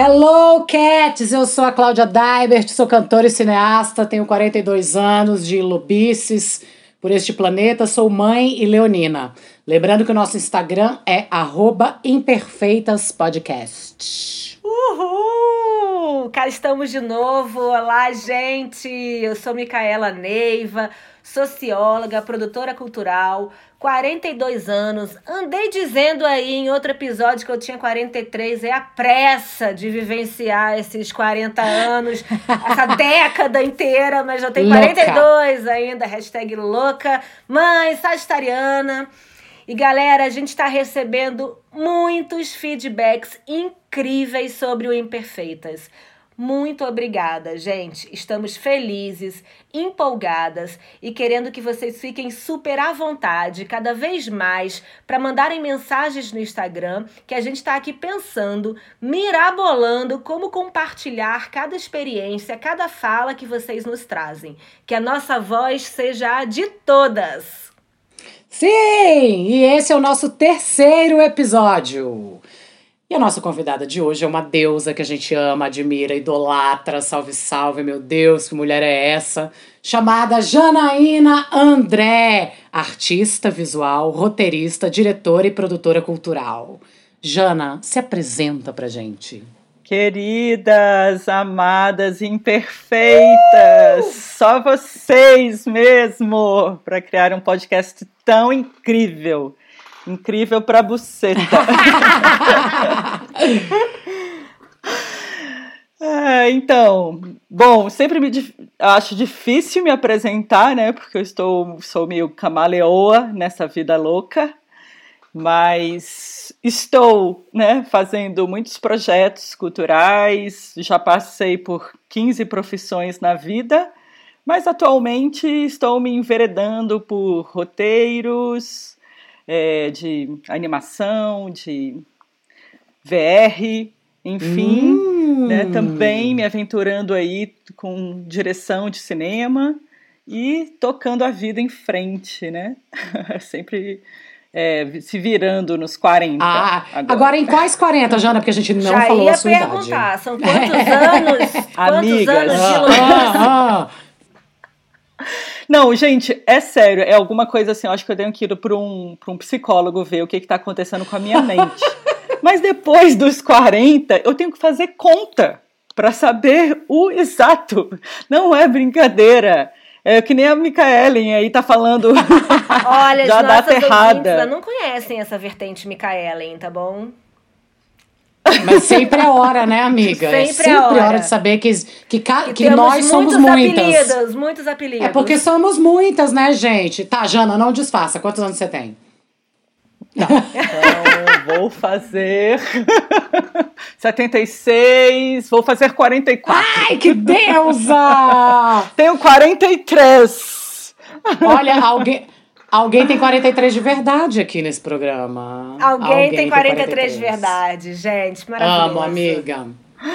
Hello, Cats! Eu sou a Cláudia Daibert, sou cantora e cineasta, tenho 42 anos de lobices por este planeta, sou mãe e leonina. Lembrando que o nosso Instagram é imperfeitaspodcast. Uhul! Cá estamos de novo. Olá, gente! Eu sou Micaela Neiva, socióloga, produtora cultural, 42 anos. Andei dizendo aí em outro episódio que eu tinha 43, é a pressa de vivenciar esses 40 anos, essa década inteira, mas eu tenho 42 louca. ainda, hashtag louca, mãe sagitariana. E galera, a gente está recebendo muitos feedbacks incríveis sobre o Imperfeitas. Muito obrigada, gente. Estamos felizes, empolgadas e querendo que vocês fiquem super à vontade, cada vez mais, para mandarem mensagens no Instagram, que a gente está aqui pensando, mirabolando como compartilhar cada experiência, cada fala que vocês nos trazem. Que a nossa voz seja a de todas. Sim! E esse é o nosso terceiro episódio. E a nossa convidada de hoje é uma deusa que a gente ama, admira, idolatra, salve, salve, meu Deus, que mulher é essa? Chamada Janaína André, artista visual, roteirista, diretora e produtora cultural. Jana, se apresenta pra gente. Queridas, amadas, imperfeitas, uh! só vocês mesmo para criar um podcast tão incrível Incrível pra buceta. é, então, bom, sempre me acho difícil me apresentar, né? Porque eu estou sou meio camaleoa nessa vida louca, mas estou, né, fazendo muitos projetos culturais, já passei por 15 profissões na vida, mas atualmente estou me enveredando por roteiros, é, de animação, de VR, enfim, hum. né, também me aventurando aí com direção de cinema e tocando a vida em frente, né? Sempre é, se virando nos 40. Ah, agora. agora. em quais 40, Jana? Porque a gente não Já falou a sua perguntar, idade. são quantos anos? quantos Amigas. anos de ah, ah, ah. Não, gente, é sério, é alguma coisa assim, eu acho que eu tenho que ir para um, um psicólogo ver o que está acontecendo com a minha mente. Mas depois dos 40, eu tenho que fazer conta para saber o exato. Não é brincadeira. É que nem a Micaelen aí tá falando Olha, da data errada. não conhecem essa vertente Micaelen, tá bom? Mas sempre é hora, né, amiga? Sempre, é sempre é hora. hora de saber que, que, que, que nós somos muitas. Apelidos, muitos apelidos. É porque somos muitas, né, gente? Tá, Jana, não disfarça. Quantos anos você tem? Não. Então, vou fazer 76, vou fazer 44. Ai, que deusa! Tenho 43. Olha, alguém Alguém tem 43 de verdade aqui nesse programa. Alguém, Alguém tem 43, 43 de verdade, gente. Maravilhoso. Amo, amiga.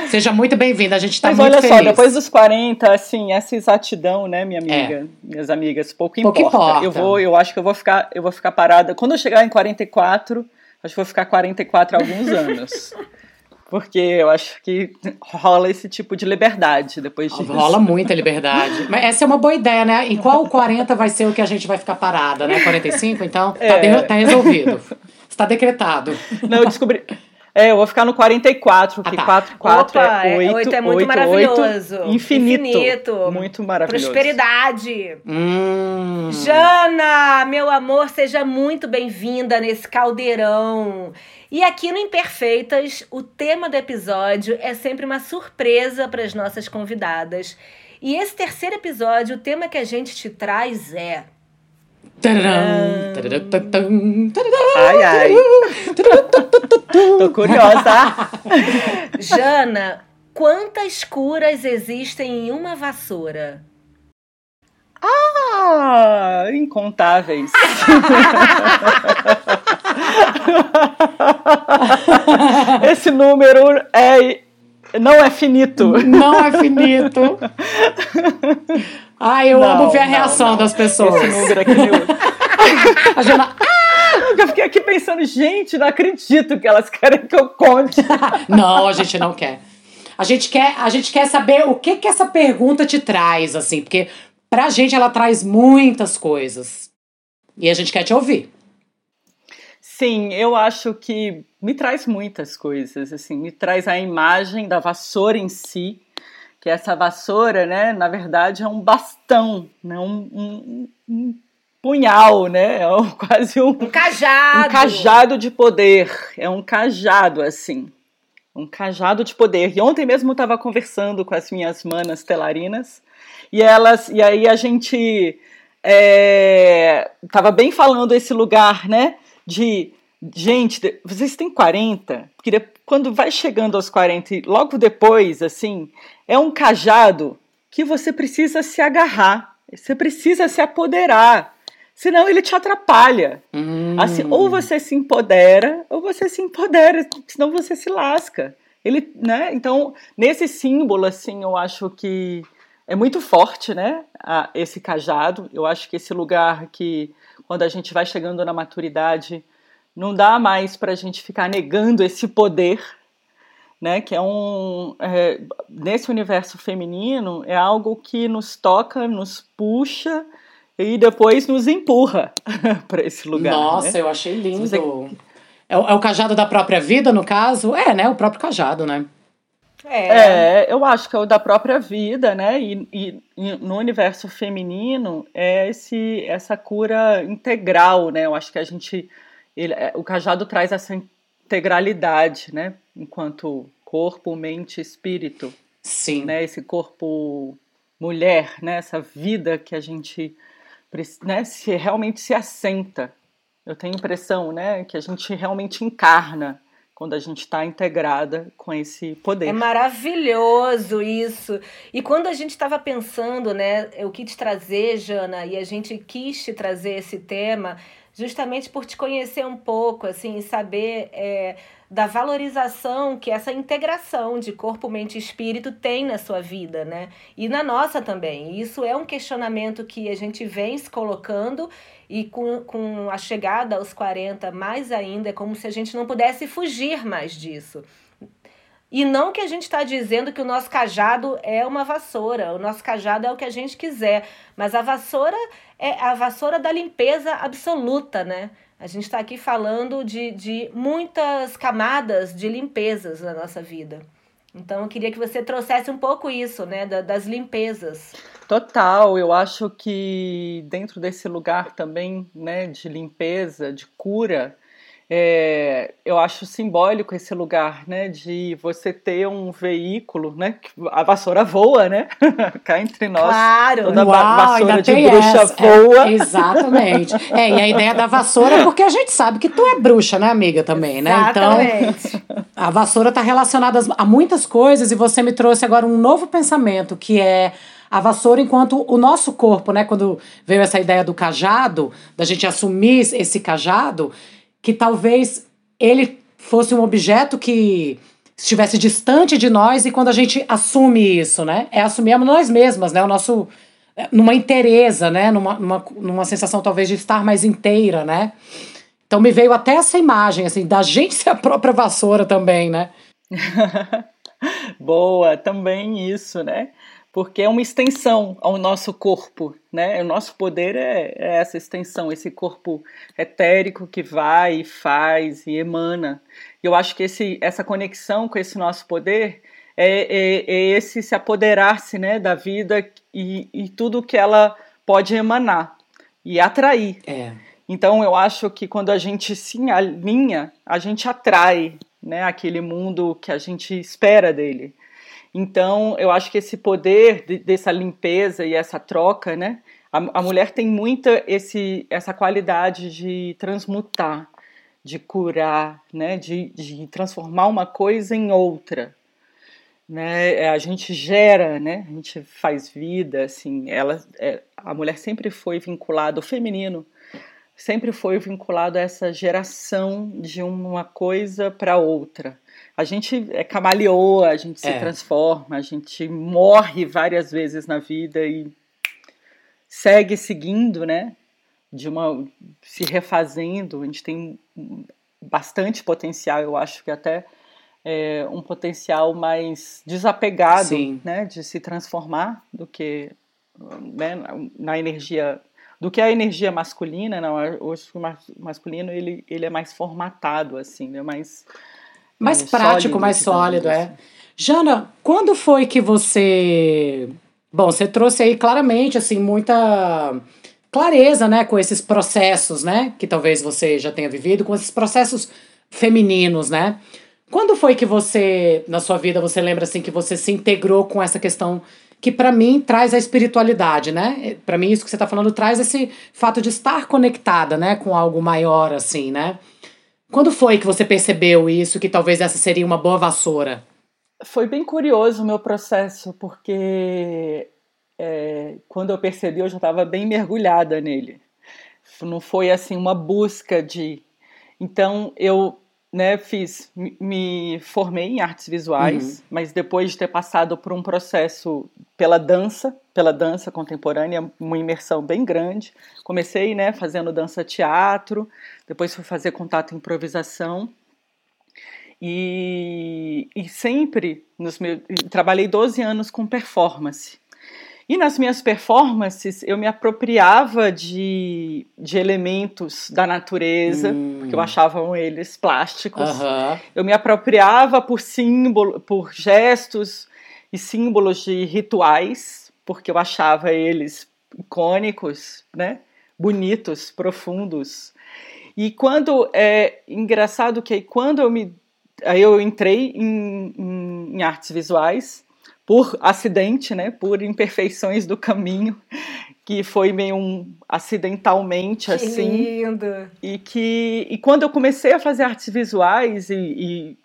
Seja muito bem-vinda, a gente tá Mas muito olha feliz. só, depois dos 40, assim, essa exatidão, né, minha amiga, é. minhas amigas, pouco importa. pouco importa. Eu vou, eu acho que eu vou ficar, eu vou ficar parada. Quando eu chegar em 44, acho que vou ficar 44 alguns anos. porque eu acho que rola esse tipo de liberdade depois disso. Rola muita liberdade. Mas essa é uma boa ideia, né? Em qual 40 vai ser o que a gente vai ficar parada, né? 45? Então, tá, é. tá resolvido. Está decretado. Não, eu descobri. É, eu vou ficar no 44, porque ah, tá. 4, 4 Opa, é 8. 8 é muito 8, maravilhoso. 8, infinito. infinito. Muito maravilhoso. Prosperidade. Hum. Jana, meu amor, seja muito bem-vinda nesse caldeirão. E aqui no Imperfeitas, o tema do episódio é sempre uma surpresa para as nossas convidadas. E esse terceiro episódio, o tema que a gente te traz é. Ai, ai. Tô curiosa. Jana, quantas curas existem em uma vassoura? Ah! incontáveis. Esse número é não é finito. Não é finito. Ai, eu Não, amo ver a não, reação não. das pessoas. Esse número aqui. Eu... A Jana, eu fiquei aqui pensando, gente, não acredito que elas querem que eu conte. Não, a gente não quer. A gente quer, a gente quer saber o que que essa pergunta te traz, assim, porque pra gente ela traz muitas coisas. E a gente quer te ouvir. Sim, eu acho que me traz muitas coisas, assim, me traz a imagem da vassoura em si, que essa vassoura, né, na verdade é um bastão, né, um, um, um punhal, né, é um, quase um, Um cajado. um cajado de poder, é um cajado, assim, um cajado de poder. E ontem mesmo eu estava conversando com as minhas manas telarinas, e elas, e aí a gente estava bem falando esse lugar, né, de gente, vocês têm 40, porque quando vai chegando aos 40 e logo depois, assim, é um cajado que você precisa se agarrar, você precisa se apoderar, senão ele te atrapalha. Hum. Assim, ou você se empodera, ou você se empodera, senão você se lasca. Ele, né? Então, nesse símbolo, assim, eu acho que é muito forte, né? esse cajado. Eu acho que esse lugar que, quando a gente vai chegando na maturidade, não dá mais para a gente ficar negando esse poder, né? Que é um é, nesse universo feminino é algo que nos toca, nos puxa e depois nos empurra para esse lugar. Nossa, né? eu achei lindo. Se É, o, é o cajado da própria vida, no caso? É, né? O próprio cajado, né? É. É, eu acho que é o da própria vida, né? E, e- e no universo feminino é esse, essa cura integral, né? Eu acho que a gente. Ele- é, o cajado traz essa integralidade, né? Enquanto corpo, mente, espírito, Sim. né? Esse corpo mulher, né? Essa vida que a gente né? se realmente se assenta. Eu tenho a impressão, né? Que a gente realmente encarna quando a gente está integrada com esse poder. É maravilhoso isso. E quando a gente estava pensando, né, o que te trazer, Jana, e a gente quis te trazer esse tema, justamente por te conhecer um pouco, assim, saber é, da valorização que essa integração de corpo, mente e espírito tem na sua vida, né? E na nossa também. Isso é um questionamento que a gente vem se colocando e com, com a chegada aos 40, mais ainda, é como se a gente não pudesse fugir mais disso. E não que a gente está dizendo que o nosso cajado é uma vassoura, o nosso cajado é o que a gente quiser, mas a vassoura é a vassoura da limpeza absoluta, né? A gente está aqui falando de, de muitas camadas de limpezas na nossa vida. Então eu queria que você trouxesse um pouco isso, né, da- das limpezas. Total, eu acho que dentro desse lugar também, né, de limpeza, de cura, é, eu acho simbólico esse lugar, né, de você ter um veículo, né, que a vassoura voa, né, cá entre nós. Claro! Toda Uau, va- vassoura de bruxa essa. voa. É, exatamente. É, e a ideia da vassoura é porque a gente sabe que tu é bruxa, né, amiga, também, né? Então, Exatamente. a vassoura está relacionada a muitas coisas e você me trouxe agora um novo pensamento, que é a vassoura enquanto o nosso corpo, né? Quando veio essa ideia do cajado, da gente assumir esse cajado, que talvez ele fosse um objeto que estivesse distante de nós e quando a gente assume isso, né? É assumir a nós mesmas, né? O nosso é, numa inteireza, né? Numa, numa, numa sensação talvez de estar mais inteira, né? Então me veio até essa imagem, assim, da gente ser a própria vassoura também, né? Boa, também isso, né? Porque é uma extensão ao nosso corpo, né? O nosso poder é, é essa extensão, esse corpo etérico que vai e faz e emana. E eu acho que esse, essa conexão com esse nosso poder é, é, é esse se apoderar-se né, da vida e, e tudo que ela pode emanar e atrair. É. Então eu acho que quando a gente se alinha, a gente atrai né, aquele mundo que a gente espera dele. Então eu acho que esse poder de, dessa limpeza e essa troca, né, a, a mulher tem muita esse, essa qualidade de transmutar, de curar, né, de, de transformar uma coisa em outra. né? É, a gente gera, né? A gente faz vida, assim. Ela, é, a mulher sempre foi vinculada, o feminino sempre foi vinculado a essa geração de uma coisa para outra. A gente é camaleoa, a gente se É. transforma, a gente morre várias vezes na vida e segue seguindo, né? De uma se refazendo. A gente tem bastante potencial, eu acho que até é, um potencial mais desapegado, Sim. né? De se transformar do que né, na- energia do que a energia masculina, não, hoje o mas- masculino ele, ele é mais formatado assim, né, mais Mais é, prático, sólido, mais sólido, é. Jana, quando foi que você. Bom, você trouxe aí claramente, assim, muita clareza, né, com esses processos, né, que talvez você já tenha vivido, com esses processos femininos, né? Quando foi que você, na sua vida, você lembra, assim, que você se integrou com essa questão que pra mim traz a espiritualidade, né? Pra mim isso que você tá falando traz esse fato de estar conectada, né, com algo maior, assim, né? Quando foi que você percebeu isso, que talvez essa seria uma boa vassoura? Foi bem curioso o meu processo, porque é, quando eu percebi, eu já estava bem mergulhada nele. Não foi assim uma busca de. Então eu né, fiz, me- me formei em artes visuais, mas depois de ter passado por um processo pela dança, pela dança contemporânea, uma imersão bem grande. Comecei, né, fazendo dança teatro, depois fui fazer contato improvisação. E, e sempre nos meus, trabalhei 12 anos com performance. E nas minhas performances eu me apropriava de, de elementos da natureza, Hum. porque eu achava eles plásticos. Eu me apropriava por símbolo, por gestos e símbolos de rituais, porque eu achava eles icônicos, né? Bonitos, profundos. E quando é engraçado que aí quando eu me aí eu entrei em, em, em artes visuais por acidente, né? Por imperfeições do caminho, que foi meio um acidentalmente Que assim lindo. e que e quando eu comecei a fazer artes visuais e, e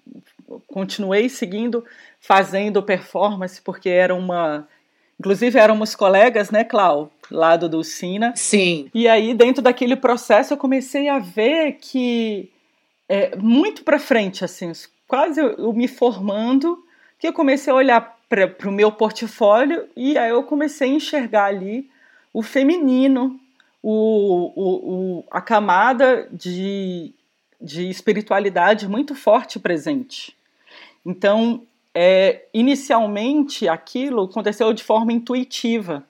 continuei seguindo fazendo performance porque era uma inclusive éramos colegas né Clau lá do Dulcina Sim. e aí dentro daquele processo eu comecei a ver que é, muito para frente assim quase eu, eu me formando que eu comecei a olhar para o meu portfólio e aí eu comecei a enxergar ali o feminino o, o, o, a camada de, de espiritualidade muito forte presente. Então, é, inicialmente, aquilo aconteceu de forma intuitiva.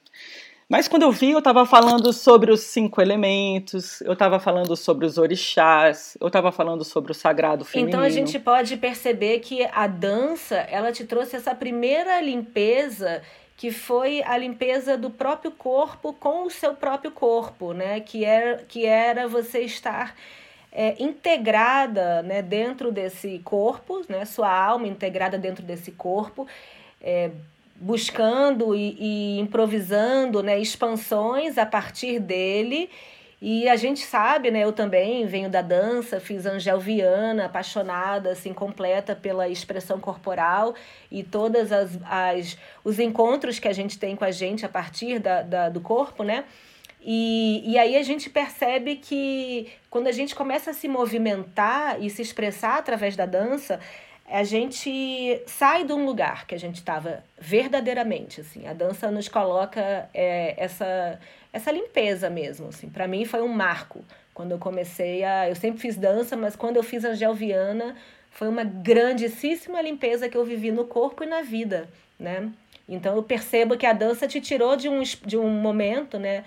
Mas quando eu vi, eu estava falando sobre os cinco elementos, eu estava falando sobre os orixás, eu estava falando sobre o sagrado feminino. Então a gente pode perceber que a dança, ela te trouxe essa primeira limpeza que foi a limpeza do próprio corpo com o seu próprio corpo, né? Que era, que era você estar é, integrada né, dentro desse corpo, né? Sua alma integrada dentro desse corpo, é, buscando e, e improvisando né, expansões a partir dele. E a gente sabe, né? Eu também venho da dança, fiz Angel Viana, apaixonada, assim, completa pela expressão corporal e todas as, as os encontros que a gente tem com a gente a partir da, da do corpo, né? E, e aí a gente percebe que quando a gente começa a se movimentar e se expressar através da dança, a gente sai de um lugar que a gente estava verdadeiramente, assim. A dança nos coloca é, essa essa limpeza mesmo, assim. Para mim foi um marco quando eu comecei a, eu sempre fiz dança, mas quando eu fiz Angel Viana, foi uma grandíssima limpeza que eu vivi no corpo e na vida, né? Então eu percebo que a dança te tirou de um de um momento, né?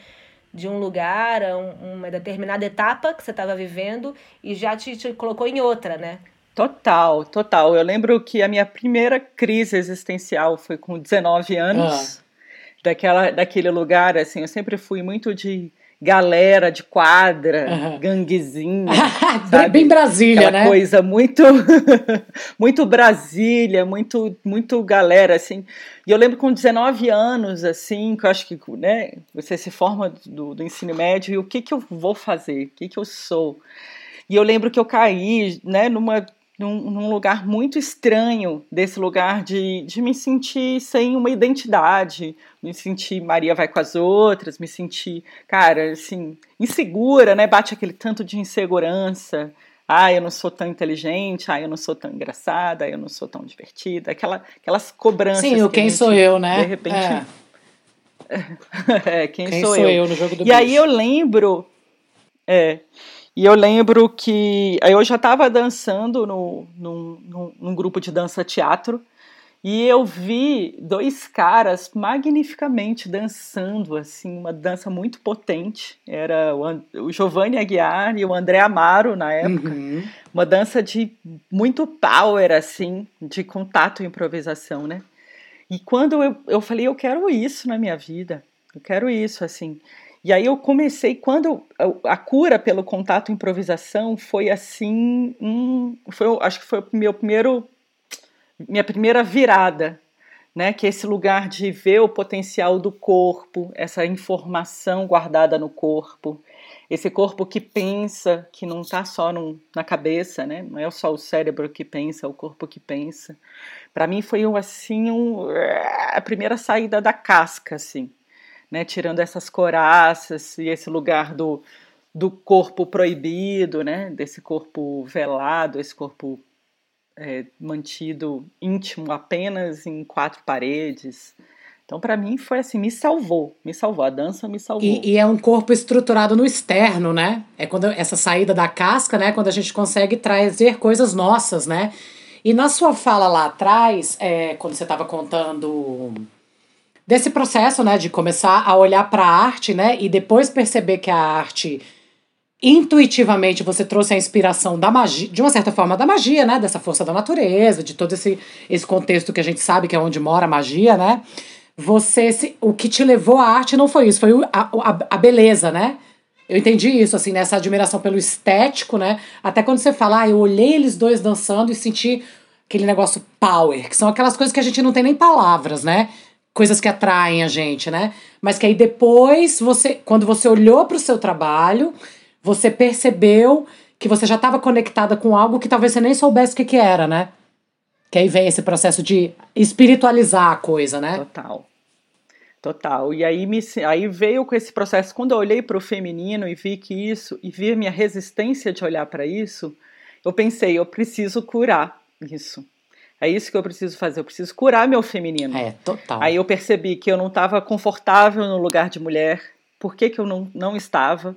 de um lugar, um, uma determinada etapa que você estava vivendo e já te, te colocou em outra, né? Total, total. Eu lembro que a minha primeira crise existencial foi com 19 anos. Ah. Daquela, daquele lugar, assim, eu sempre fui muito de galera de quadra, uhum. ganguezinha. sabe? Bem Brasília, Aquela né? coisa muito muito Brasília, muito muito galera assim. E eu lembro com 19 anos assim, que eu acho que, né, você se forma do, do ensino médio e o que que eu vou fazer? O que que eu sou? E eu lembro que eu caí, né, numa num, num, lugar muito estranho, desse lugar de, de me sentir sem uma identidade, me sentir Maria vai com as outras, me sentir, cara, assim, insegura, né? Bate aquele tanto de insegurança. Ah, eu não sou tão inteligente, ah, eu não sou tão engraçada, ah, eu não sou tão divertida, aquela, aquelas cobranças. Sim, o quem gente, sou eu, né? De repente. É. é, quem, quem sou, sou eu? eu no jogo do E bicho. aí eu lembro. É, e eu lembro que eu já estava dançando no, num, num, grupo de dança teatro e eu vi dois caras magnificamente dançando, assim, uma dança muito potente. Era o, o Giovanni Aguiar e o André Amaro na época. Uhum. Uma dança de muito power, assim, de contato e improvisação, né? E quando eu, eu falei, eu quero isso na minha vida, eu quero isso, assim. E aí eu comecei, quando a cura pelo contato improvisação foi assim, um, foi, acho que foi o meu primeiro, minha primeira virada, né? Que é esse lugar de ver o potencial do corpo, essa informação guardada no corpo, esse corpo que pensa, que não está só no, na cabeça, né? Não é só o cérebro que pensa, é o corpo que pensa. Para mim foi assim um, a primeira saída da casca, assim né, tirando essas coraças e esse lugar do, do corpo proibido, né, desse corpo velado, esse corpo é, mantido íntimo apenas em quatro paredes. Então, para mim, foi assim, me salvou, me salvou, a dança me salvou. E, e, é um corpo estruturado no externo, né? É quando essa saída da casca, né? Quando a gente consegue trazer coisas nossas, né? E na sua fala lá atrás, é, quando você estava contando desse processo, né, de começar a olhar para a arte, né, e depois perceber que a arte intuitivamente você trouxe a inspiração da magia, de uma certa forma da magia, né, dessa força da natureza, de todo esse esse contexto que a gente sabe que é onde mora a magia, né? Você se, o que te levou à arte não foi isso, foi a, a, a beleza, né? Eu entendi isso, assim, nessa admiração pelo estético, né? Até quando você fala, ah, eu olhei eles dois dançando e senti aquele negócio power, que são aquelas coisas que a gente não tem nem palavras, né? Coisas que atraem a gente, né? Mas que aí depois você, quando você olhou para o seu trabalho, você percebeu que você já estava conectada com algo que talvez você nem soubesse o que, que era, né? Que aí vem esse processo de espiritualizar a coisa, né? Total. Total. E aí, me, aí veio com esse processo. Quando eu olhei para o feminino e vi que isso, e vi minha resistência de olhar para isso, eu pensei, eu preciso curar isso. É isso que eu preciso fazer. Eu preciso curar meu feminino. É, total. Aí eu percebi que eu não estava confortável no lugar de mulher. Por que, que eu não, não estava?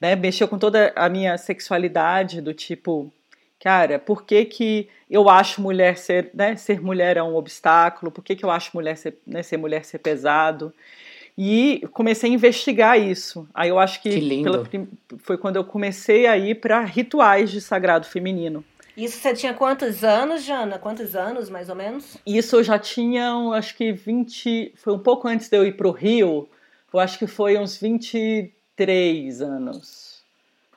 Né? Mexeu com toda a minha sexualidade, do tipo, cara, por que, que eu acho mulher ser, né, ser mulher é um obstáculo? Por que, que eu acho mulher ser, né, ser mulher ser pesado? E comecei a investigar isso. Aí eu acho que, que pela, foi quando eu comecei a ir para rituais de sagrado feminino. Isso você tinha quantos anos, Jana? Quantos anos, mais ou menos? Isso eu já tinha, acho que 20. Foi um pouco antes de eu ir para o Rio. Eu acho que foi uns 23 anos.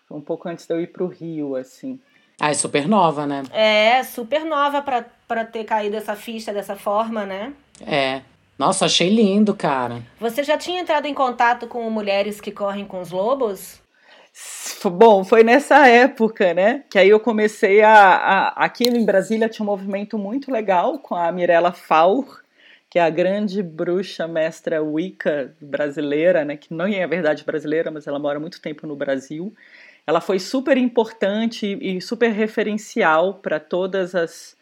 Foi um pouco antes de eu ir para o Rio, assim. Ah, é super nova, né? É, super nova para ter caído essa ficha dessa forma, né? É. Nossa, achei lindo, cara. Você já tinha entrado em contato com mulheres que correm com os lobos? Bom, foi nessa época, né? Que aí eu comecei a, a. Aqui em Brasília tinha um movimento muito legal com a Mirella Faur, que é a grande bruxa mestra Wicca brasileira, né? Que não é a verdade brasileira, mas ela mora muito tempo no Brasil. Ela foi super importante e super referencial para todas as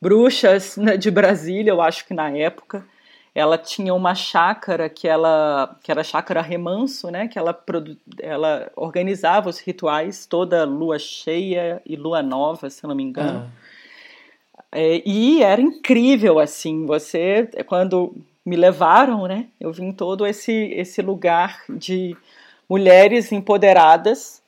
bruxas né, de Brasília, eu acho que na época ela tinha uma chácara que ela que era a chácara remanso, né? Que ela ela organizava os rituais toda lua cheia e lua nova, se não me engano. Ah. É, e era incrível assim. Você quando me levaram, né? Eu vim todo esse esse lugar de mulheres empoderadas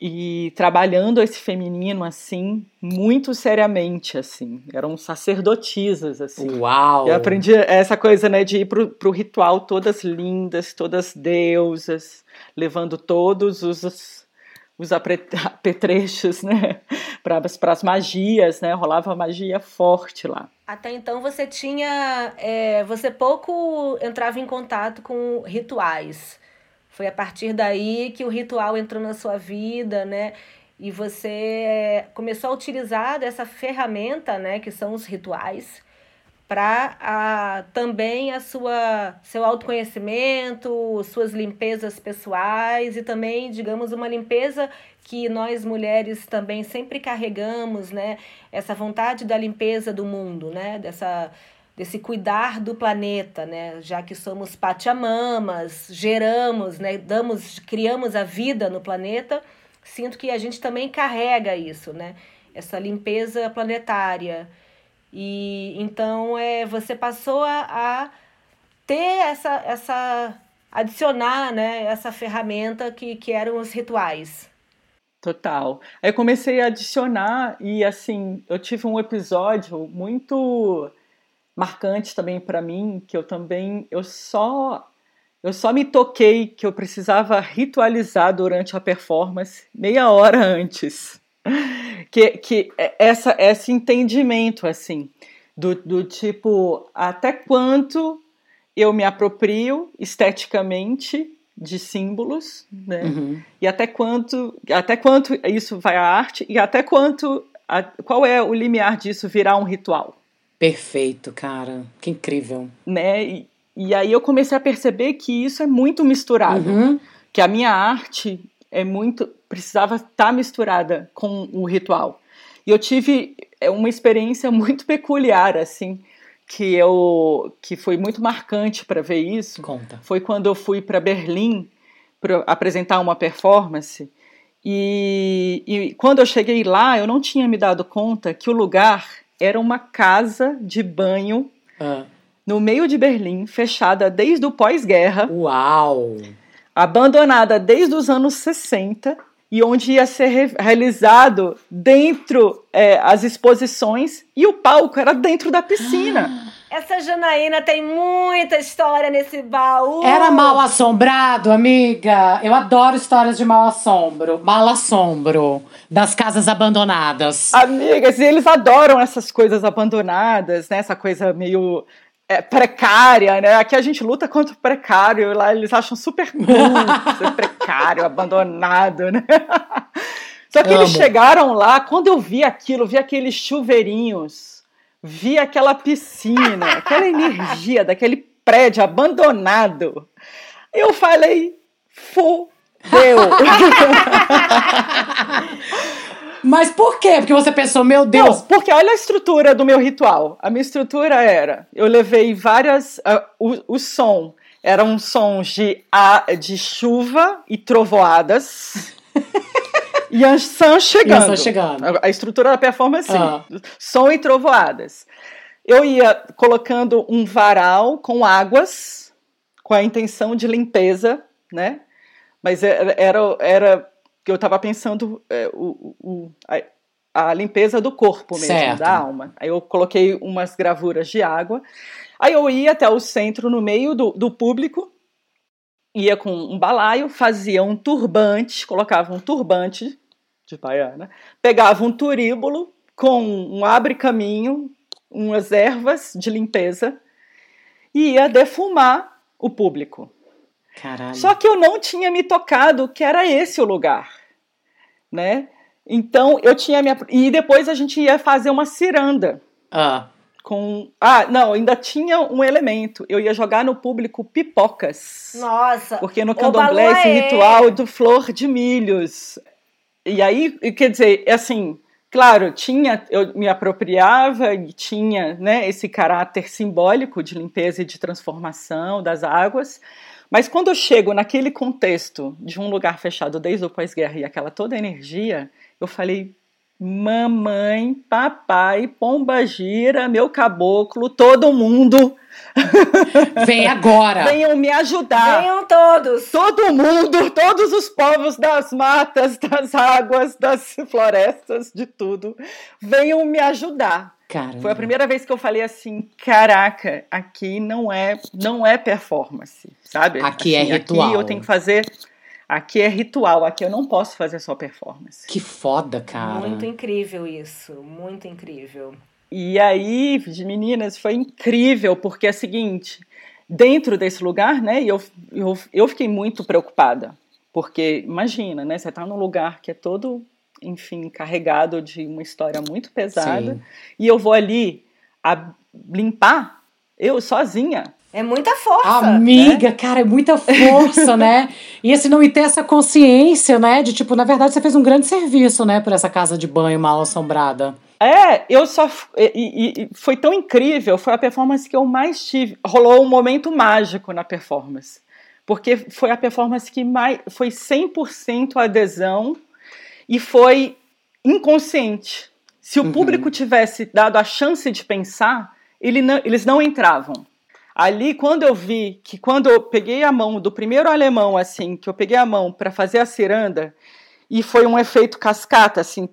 e trabalhando esse feminino assim muito seriamente assim. Eram sacerdotisas assim. Uau! Eu aprendi essa coisa né de ir pro, pro ritual todas lindas todas deusas levando todos os os apetrechos né para as magias né. Rolava magia forte lá. Até então você tinha é, você pouco entrava em contato com rituais foi a partir daí que o ritual entrou na sua vida, né? e você começou a utilizar dessa ferramenta, né, que são os rituais, para também a sua seu autoconhecimento, suas limpezas pessoais e também, digamos, uma limpeza que nós mulheres também sempre carregamos, né? Essa vontade da limpeza do mundo, né? Dessa desse cuidar do planeta, né? Já que somos pachamamas, geramos, né? Damos, criamos a vida no planeta. Sinto que a gente também carrega isso, né? Essa limpeza planetária. E então é, você passou a, a ter essa, essa adicionar né, essa ferramenta que, que eram os rituais. Total. Aí eu comecei a adicionar e assim, eu tive um episódio muito marcante também para mim, que eu também eu só eu só me toquei que eu precisava ritualizar durante a performance meia hora antes que, que essa, esse entendimento, assim, do, do tipo, até quanto eu me aproprio esteticamente de símbolos, né? Uhum. E até quanto, até quanto isso vai à arte e até quanto, a, qual é o limiar disso virar um ritual. Perfeito, cara. Que incrível. Né? E, e aí eu comecei a perceber que isso é muito misturado. Uhum. Que a minha arte é muito precisava estar tá misturada com o ritual. E eu tive é, uma experiência muito peculiar assim, que eu que foi muito marcante para ver isso. Conta. Foi quando eu fui para Berlim para apresentar uma performance. E, e quando eu cheguei lá, eu não tinha me dado conta que o lugar era uma casa de banho ah. no meio de Berlim, fechada desde o pós-guerra. Uau! abandonada desde os anos 60 e onde ia ser re realizado dentro é, as exposições e o palco era dentro da piscina. Essa Janaína tem muita história nesse baú. Era mal assombrado, amiga. Eu adoro histórias de mal assombro, mal assombro das casas abandonadas. Amigas, e eles adoram essas coisas abandonadas, né? Essa coisa meio é, precária, né? Aqui a gente luta contra o precário, lá eles acham super cool ser precário, abandonado, né? Só que Amo. eles chegaram lá, quando eu vi aquilo, vi aqueles chuveirinhos, vi aquela piscina, aquela energia daquele prédio abandonado, eu falei, fudeu. Mas por quê? Porque você pensou, meu Deus. Não, porque olha a estrutura do meu ritual. A minha estrutura era: eu levei várias. Uh, o, o som eram sons de, a, de chuva e trovoadas. e a Sun chegando. A, chegando. A, estrutura da performance, ah. som e trovoadas. Eu ia colocando um varal com águas, com a intenção de limpeza, né? Mas era, era, era que eu estava pensando é, o, o, a, a, limpeza do corpo mesmo, certo. da alma. Aí eu coloquei umas gravuras de água. Aí eu ia até o centro, no meio do, do público, ia com um balaio, fazia um turbante, colocava um turbante de baiana, pegava um turíbulo com um abre-caminho, umas ervas de limpeza e ia defumar o público. Caralho. Só que eu não tinha me tocado que era esse o lugar, né? Então eu tinha minha e depois a gente ia fazer uma ciranda. Ah. Com ah não ainda tinha um elemento eu ia jogar no público pipocas. Nossa. Porque no candomblé esse ritual do flor de milhos. E aí quer dizer assim Claro, tinha, eu me apropriava e tinha né, esse caráter simbólico de limpeza e de transformação das águas, mas quando eu chego naquele contexto de um lugar fechado desde o pós-guerra e aquela toda energia, eu falei: mamãe, papai, pomba gira, meu caboclo, todo mundo. Vem agora! Venham me ajudar! Venham todos! Todo mundo, todos os povos das matas, das águas, das florestas, de tudo, venham me ajudar. Caramba. Foi a primeira vez que eu falei assim, caraca, aqui não é, não é performance, sabe? Aqui é assim, é ritual. Aqui eu tenho que fazer Aqui é ritual, aqui eu não posso fazer só performance. Que foda, cara. Muito incrível isso, muito incrível. E aí, de meninas, foi incrível, porque é o seguinte, dentro desse lugar, né, eu, eu, eu fiquei muito preocupada, porque imagina, né, você tá num lugar que é todo enfim, carregado de uma história muito pesada. Sim. E eu vou ali a limpar, eu sozinha. É muita força. Amiga, né? cara, é muita força, né? E assim, não e ter essa consciência, né? De tipo, na verdade, você fez um grande serviço, né, por essa casa de banho mal assombrada. É, eu só. E, e, foi tão incrível, foi a performance que eu mais tive. Rolou um momento mágico na performance. Porque foi a performance que mais. Foi 100% adesão e foi inconsciente. Se o uhum. público tivesse dado a chance de pensar, ele não, eles não entravam. Ali, quando eu vi que quando eu peguei a mão do primeiro alemão, assim, que eu peguei a mão para fazer a ciranda, e foi um efeito cascata, assim.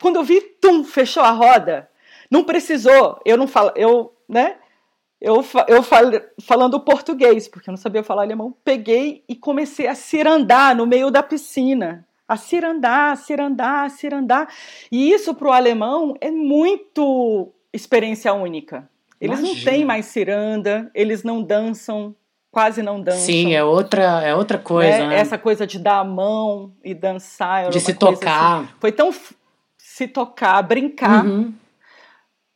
Quando eu vi, tum, fechou a roda. Não precisou, eu não falo, eu, né? Eu, eu fal, falando português, porque eu não sabia falar alemão, peguei e comecei a cirandar no meio da piscina. A cirandar, a cirandar, a cirandar. E isso para o alemão é muito experiência única. Eles Imagina. não têm mais ciranda, eles não dançam quase não dançam. Sim, é outra, é outra coisa. Né? Né? Essa coisa de dar a mão e dançar. De se tocar. Assim. Foi tão. Se tocar, brincar. Uhum.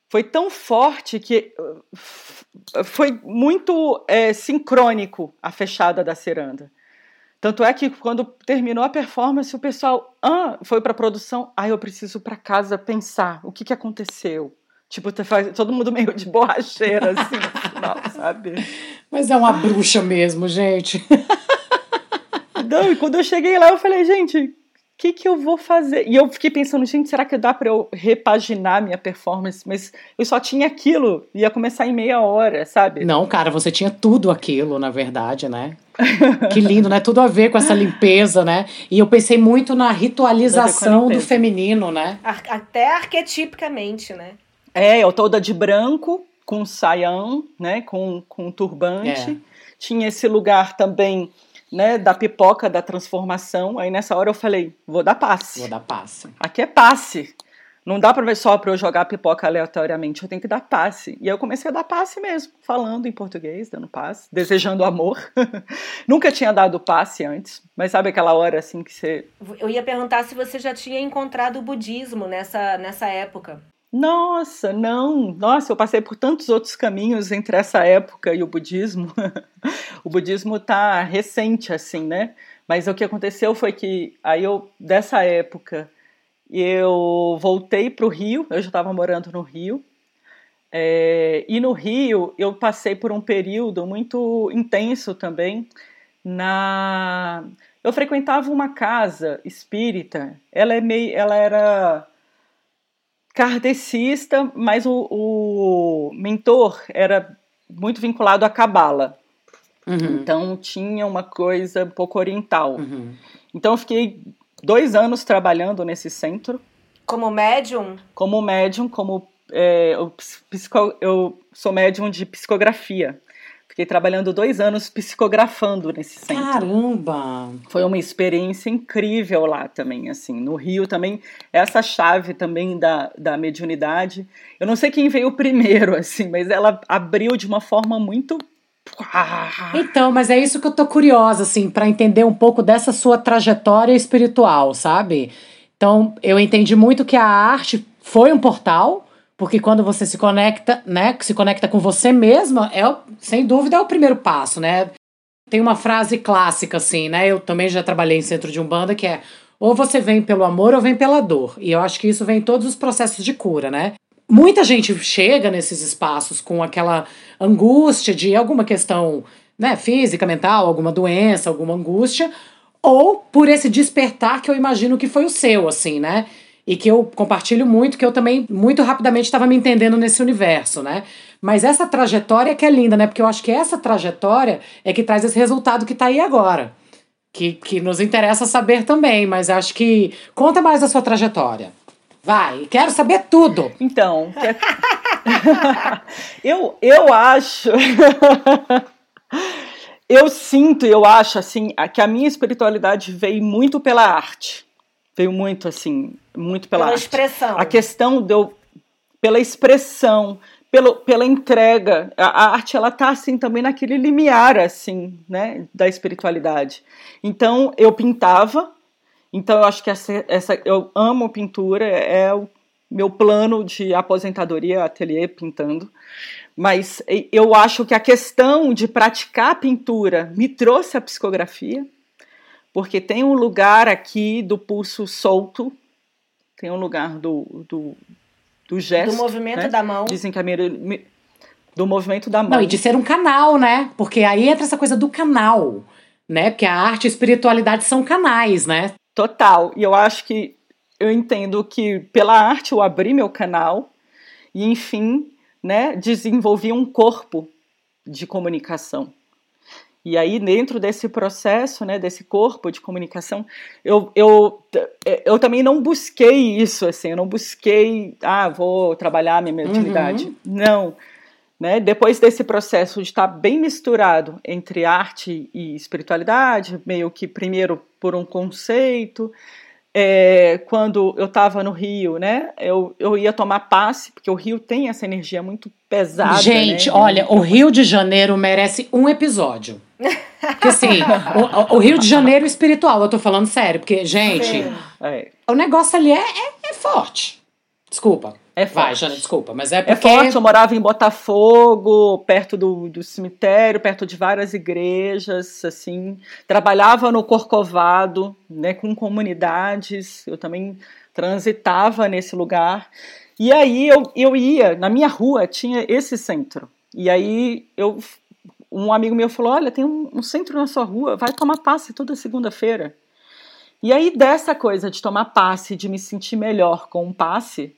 Foi tão forte que uh, foi muito é, sincrônico a fechada da ciranda. Tanto é que quando terminou a performance, o pessoal ah, foi para a produção. Ah, eu preciso para casa pensar o que, que aconteceu. Tipo, todo mundo meio de borracheira, assim, final, sabe? Mas é uma bruxa mesmo, gente. Não, e quando eu cheguei lá, eu falei, gente, o que, que eu vou fazer? E eu fiquei pensando, gente, será que dá para eu repaginar minha performance? Mas eu só tinha aquilo, ia começar em meia hora, sabe? Não, cara, você tinha tudo aquilo, na verdade, né? que lindo, né? Tudo a ver com essa limpeza, né? E eu pensei muito na ritualização do feminino, né? Até arquetipicamente, né? É, eu toda de branco, com saião, né, com, com turbante. É. Tinha esse lugar também, né, da pipoca da transformação. Aí nessa hora eu falei, vou dar passe. Vou dar passe. Aqui é passe. Não dá para ver só para eu jogar pipoca aleatoriamente, eu tenho que dar passe. E aí eu comecei a dar passe mesmo, falando em português, dando passe, desejando amor. Nunca tinha dado passe antes, mas sabe aquela hora assim que você. Eu ia perguntar se você já tinha encontrado o budismo nessa, nessa época. Nossa, não. Nossa, eu passei por tantos outros caminhos entre essa época e o budismo. o budismo está recente, assim, né? Mas o que aconteceu foi que aí eu, dessa época, eu voltei para o Rio, eu já estava morando no Rio. É, e no Rio eu passei por um período muito intenso também. Na, eu frequentava uma casa espírita. Ela é meio, ela era kardecista, mas o, o mentor era muito vinculado à cabala. Uhum. Então tinha uma coisa um pouco oriental. Uhum. Então eu fiquei dois anos trabalhando nesse centro. Como médium? Como médium, como é, eu, psico, eu sou médium de psicografia. Fiquei trabalhando dois anos psicografando nesse centro. Caramba! Foi uma experiência incrível lá também, assim. No Rio também, essa chave também da, da mediunidade. Eu não sei quem veio primeiro, assim, mas ela abriu de uma forma muito então, mas é isso que eu tô curiosa, assim, para entender um pouco dessa sua trajetória espiritual, sabe? Então, eu entendi muito que a arte foi um portal, porque quando você se conecta, né, se conecta com você mesma, é sem dúvida é o primeiro passo, né? Tem uma frase clássica assim, né? Eu também já trabalhei em centro de umbanda que é ou você vem pelo amor ou vem pela dor. E eu acho que isso vem em todos os processos de cura, né? Muita gente chega nesses espaços com aquela angústia de alguma questão, né, física, mental, alguma doença, alguma angústia, ou por esse despertar que eu imagino que foi o seu, assim, né? E que eu compartilho muito, que eu também muito rapidamente estava me entendendo nesse universo, né? Mas essa trajetória que é linda, né? Porque eu acho que essa trajetória é que traz esse resultado que está aí agora. Que, que nos interessa saber também, mas acho que. Conta mais da sua trajetória. Vai, quero saber tudo. Então, eu, eu acho. eu sinto, eu acho assim, que a minha espiritualidade veio muito pela arte veio muito assim, muito pela, pela expressão. A questão deu pela expressão, pelo, pela entrega. A, a, arte ela tá assim também naquele limiar assim, né, da espiritualidade. Então eu pintava Então eu acho que essa, essa eu amo pintura, é o meu plano de aposentadoria, ateliê pintando. Mas eu acho que a questão de praticar a pintura me trouxe a psicografia, porque tem um lugar aqui do pulso solto, tem um lugar do, do, do gesto. Do movimento né? da mão. Dizem que a mira, do movimento da mão. Não, e de ser um canal, né? Porque aí entra essa coisa do canal, né? Porque a arte e a espiritualidade são canais, né? Total. E eu acho que eu entendo que pela arte eu abri meu canal e, enfim, né, desenvolvi um corpo de comunicação. E aí, dentro desse processo, né, desse corpo de comunicação, eu, eu, eu também não busquei isso, assim, eu não busquei, ah, vou trabalhar minha mediunidade. Uhum. Não. Né? Depois desse processo de estar bem misturado entre arte e espiritualidade, meio que primeiro por um conceito, é, quando eu estava no Rio, né? Eu, eu ia tomar passe, porque o Rio tem essa energia muito pesada. Gente, né? olha, o Rio de Janeiro merece um episódio. Porque assim, o, o, Rio de Janeiro espiritual, eu tô falando sério, porque, gente, é. o negócio ali é, é, é forte. Desculpa. É forte. Vai, Jana, desculpa, mas é porque... É forte, eu morava em Botafogo, perto do, do cemitério, perto de várias igrejas, assim. Trabalhava no Corcovado, né, com comunidades, eu também transitava nesse lugar. E aí eu, eu ia, na minha rua tinha esse centro. E aí eu, um amigo meu falou, olha, tem um, um centro na sua rua, vai tomar passe toda segunda-feira. E aí dessa coisa de tomar passe, de me sentir melhor com um passe,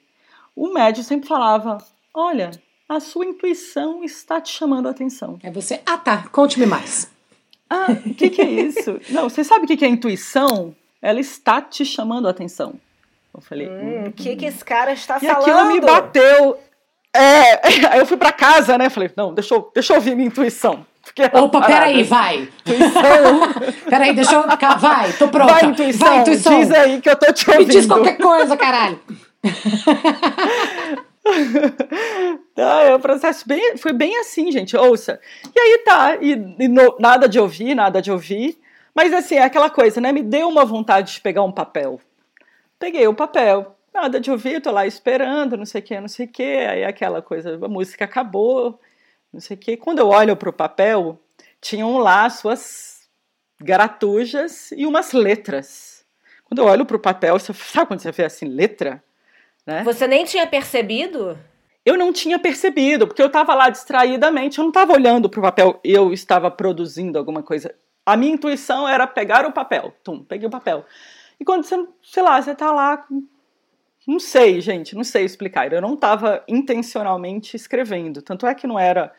o médico sempre falava: olha, a sua intuição está te chamando a atenção. É você. Ah, tá. Conte-me mais. Ah, o que, que, é isso? Não, você sabe o que, que é intuição? Ela está te chamando a atenção. Eu falei. Hum, o hum, que, que esse cara está e falando? E aquilo me bateu. É, aí eu fui para casa, né? Falei, não, deixa eu, deixa eu ouvir minha intuição. Opa, peraí, vai. Intuição. peraí, deixa eu. Vai, tô pronta. Vai, intuição. Vai, intuição. Diz aí que eu tô te ouvindo. Me diz qualquer coisa, caralho. ah, é um processo bem, foi bem assim, gente. Ouça. E aí tá, e, e no, nada de ouvir, nada de ouvir. Mas assim, é aquela coisa, né? Me deu uma vontade de pegar um papel. Peguei o papel, nada de ouvir, tô lá esperando, não sei o que, não sei o que. Aí aquela coisa, a música acabou, não sei o que. Quando eu olho pro papel, tinham lá suas garatujas e umas letras. Quando eu olho pro papel, sabe quando você vê assim, letra? Né? Você nem tinha percebido? Eu não tinha percebido, porque eu estava lá distraidamente, eu não estava olhando para o papel, eu estava produzindo alguma coisa. A minha intuição era pegar o papel. Tum, peguei o papel. E quando você, sei lá, você está lá. Não sei, gente, não sei explicar. Eu não estava intencionalmente escrevendo. Tanto é que não era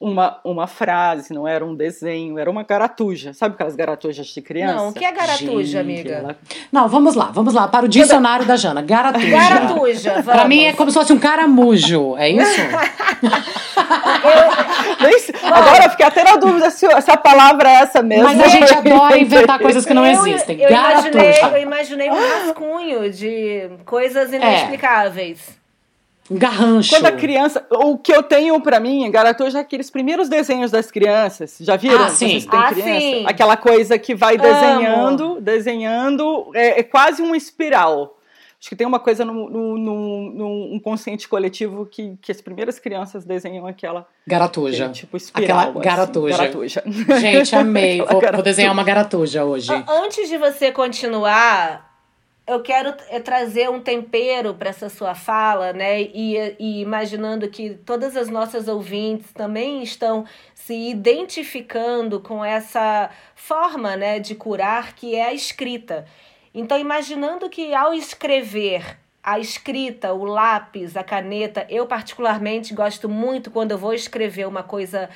uma, uma frase, não era um desenho, era uma garatuja. Sabe aquelas garatujas de criança? Não, o que é garatuja, Gente, amiga? Ela... Não, vamos lá, vamos lá, para o dicionário da Jana. Garatuja. Garatuja. Pra mim é como se fosse um caramujo, é isso? eu... Agora eu fiquei até na dúvida se, se, a palavra é essa mesmo. Mas a gente adora inventar coisas que não eu, existem. Eu, eu imaginei, eu imaginei um rascunho de coisas inexplicáveis. Um garrancho. Quando a criança. O que eu tenho para mim, Garatô, já é aqueles primeiros desenhos das crianças. Já viram? Ah, sim. Vocês têm ah, criança? Sim. Aquela coisa que vai desenhando, Amo. desenhando. É, é, quase um espiral. Acho que tem uma coisa no, no, no, no um consciente coletivo que, que as primeiras crianças desenham aquela. Garatuja. É, tipo espiral. Aquela garatuja. Assim, garatuja. Gente, amei. Vou, vou desenhar uma garatuja hoje. Antes de você continuar, eu quero é, trazer um tempero para essa sua fala, né? E, e, imaginando que todas as nossas ouvintes também estão se identificando com essa forma, né, de curar que é a escrita. Então, imaginando que ao escrever a escrita, o lápis, a caneta, eu particularmente gosto muito quando eu vou escrever uma coisa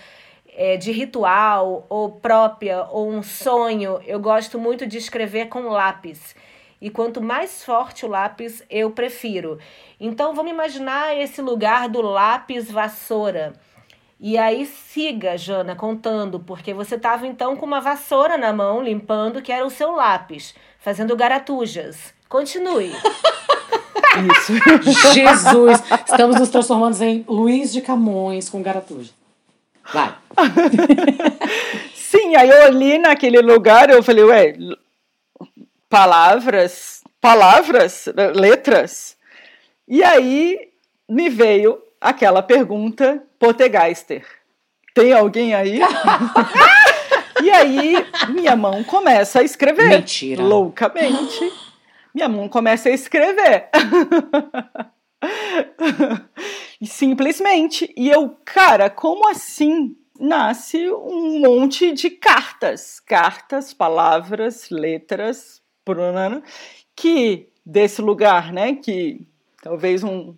é, de ritual ou própria ou um sonho, eu gosto muito de escrever com lápis e quanto mais forte o lápis, eu prefiro. Então vamos imaginar esse lugar do lápis vassoura. E aí siga, Jana, contando, porque você estava então com uma vassoura na mão, limpando, que era o seu lápis, fazendo garatujas. Continue. Isso. Jesus, estamos nos transformando em Luiz de Camões com garatuja. Vai. Sim, aí eu ali naquele lugar, eu falei, ué, palavras, palavras, letras. E aí me veio aquela pergunta Potegeister. Tem alguém aí? e aí minha mão começa a escrever. Mentira. Loucamente. Minha mão começa a escrever. e simplesmente. E eu, cara, como assim nasce um monte de cartas? Cartas, palavras, letras, que desse lugar, né? Que talvez um,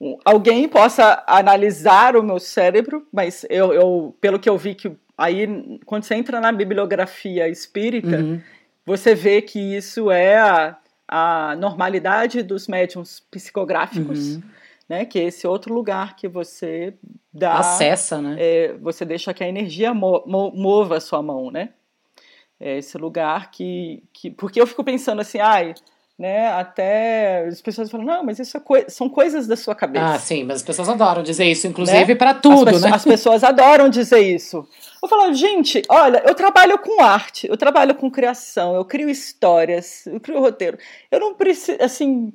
um, alguém possa analisar o meu cérebro, mas eu, eu, pelo que eu vi que aí quando você entra na bibliografia espírita, uhum. você vê que isso é a, a normalidade dos médiums psicográficos. Uhum. Né, que é esse outro lugar que você dá. Acessa, né? É, você deixa que a energia mo mo mova a sua mão, né? É esse lugar que, que. Porque eu fico pensando assim, ai, né? Até as pessoas falam, não, mas isso é coi são coisas da sua cabeça. Ah, sim, mas as pessoas adoram dizer isso, inclusive né? para tudo, as né? As pessoas adoram dizer isso. Eu falo, gente, olha, eu trabalho com arte, eu trabalho com criação, eu crio histórias, eu crio roteiro. Eu não preciso, assim,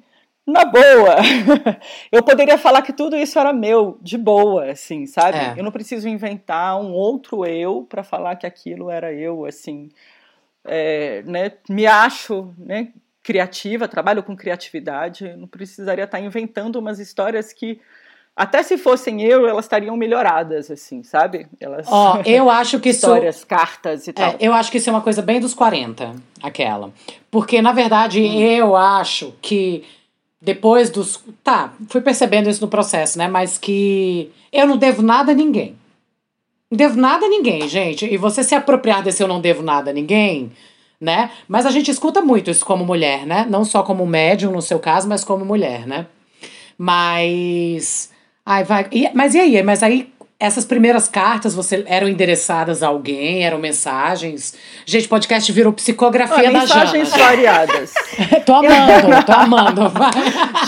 na boa. eu poderia falar que tudo isso era meu, de boa, assim, sabe? É. Eu não preciso inventar um outro eu para falar que aquilo era eu, assim. É, né, me acho né, criativa, trabalho com criatividade, não precisaria estar inventando umas histórias que até se fossem eu, elas estariam melhoradas, assim, sabe? Elas. Ó, oh, eu acho que Histórias, isso... cartas e tal. É, eu acho que isso é uma coisa bem dos 40, aquela. Porque, na verdade, hum. eu acho que depois dos. Tá, fui percebendo isso no processo, né? Mas que eu não devo nada a ninguém. Devo nada a ninguém, gente. E você se apropriar desse eu não devo nada a ninguém né? Mas a gente escuta muito isso como mulher, né? Não só como médium no seu caso, mas como mulher, né? Mas. Ai, vai. E, mas e aí? Mas aí essas primeiras cartas você eram endereçadas a alguém, eram mensagens. Gente, podcast virou psicografia da Jana. Mensagens variadas. tô amando, tô amando.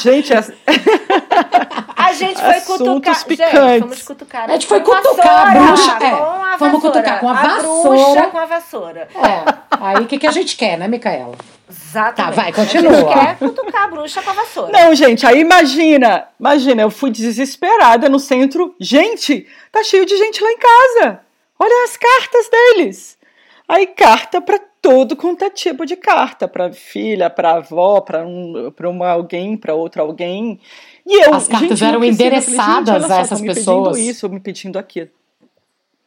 gente, essa... a gente foi cutucar. Gente, fomos cutucar. A gente foi cutucar a bruxa. É, vamos cutucar com a, a vassoura. Bruxa com a vassoura. É. Aí o que, que a gente quer, né, Micaela? Exatamente. Tá, vai, continua. A gente quer cutucar a bruxa com a vassoura. Não, gente, aí imagina, imagina, eu fui desesperada no centro. Gente, tá cheio de gente lá em casa. Olha as cartas deles. Aí carta para todo quanto é tipo de carta, para filha, para avó, para um, para uma alguém, para outra alguém. E eu, as cartas gente, eram endereçadas falei, a essas me pessoas. Pedindo isso, me pedindo aquilo.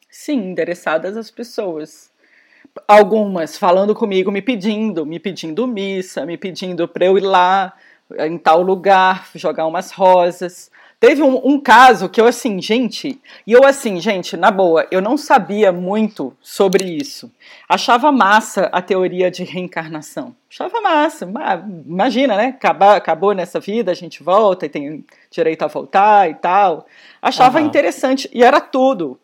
Sim, endereçadas às pessoas algumas falando comigo, me pedindo, me pedindo missa, me pedindo para eu ir lá em tal lugar, jogar umas rosas. Teve um, um, caso que eu assim, gente, e eu assim, gente, na boa, eu não sabia muito sobre isso. Achava massa a teoria de reencarnação. Achava massa. Imagina, né? Acabou, acabou nessa vida, a gente volta e tem direito a voltar e tal. Achava uhum. interessante. E era tudo.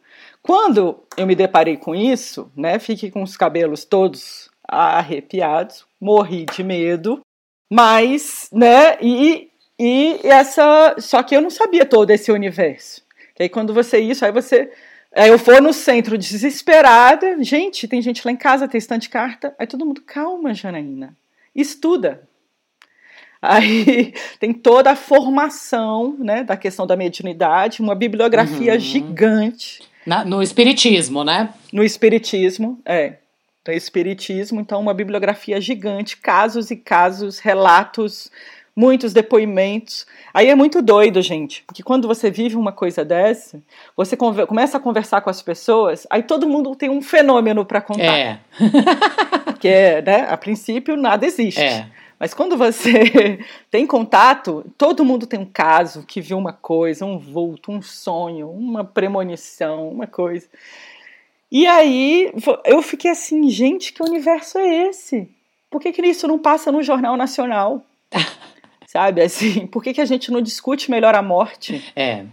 Quando eu me deparei com isso, né, fiquei com os cabelos todos arrepiados, morri de medo, mas, né, e, e essa, só que eu não sabia todo esse universo. E aí quando você isso, aí você, aí eu for no centro desesperada, gente, tem gente lá em casa testando de carta, aí todo mundo, calma, Janaína, estuda. Aí tem toda a formação, né, da questão da mediunidade, uma bibliografia uhum. gigante na, no Espiritismo, né? No Espiritismo, é. No Espiritismo, então, uma bibliografia gigante, casos e casos, relatos, muitos depoimentos. Aí é muito doido, gente, porque quando você vive uma coisa dessa, você começa a conversar com as pessoas, aí todo mundo tem um fenômeno para contar. É. Porque, né, a princípio, nada existe. É. Mas quando você tem contato, todo mundo tem um caso que viu uma coisa, um vulto, um sonho, uma premonição, uma coisa. E aí eu fiquei assim, gente, que universo é esse? Por que, que isso não passa no Jornal Nacional? Sabe, assim, por que, que a gente não discute melhor a morte? É.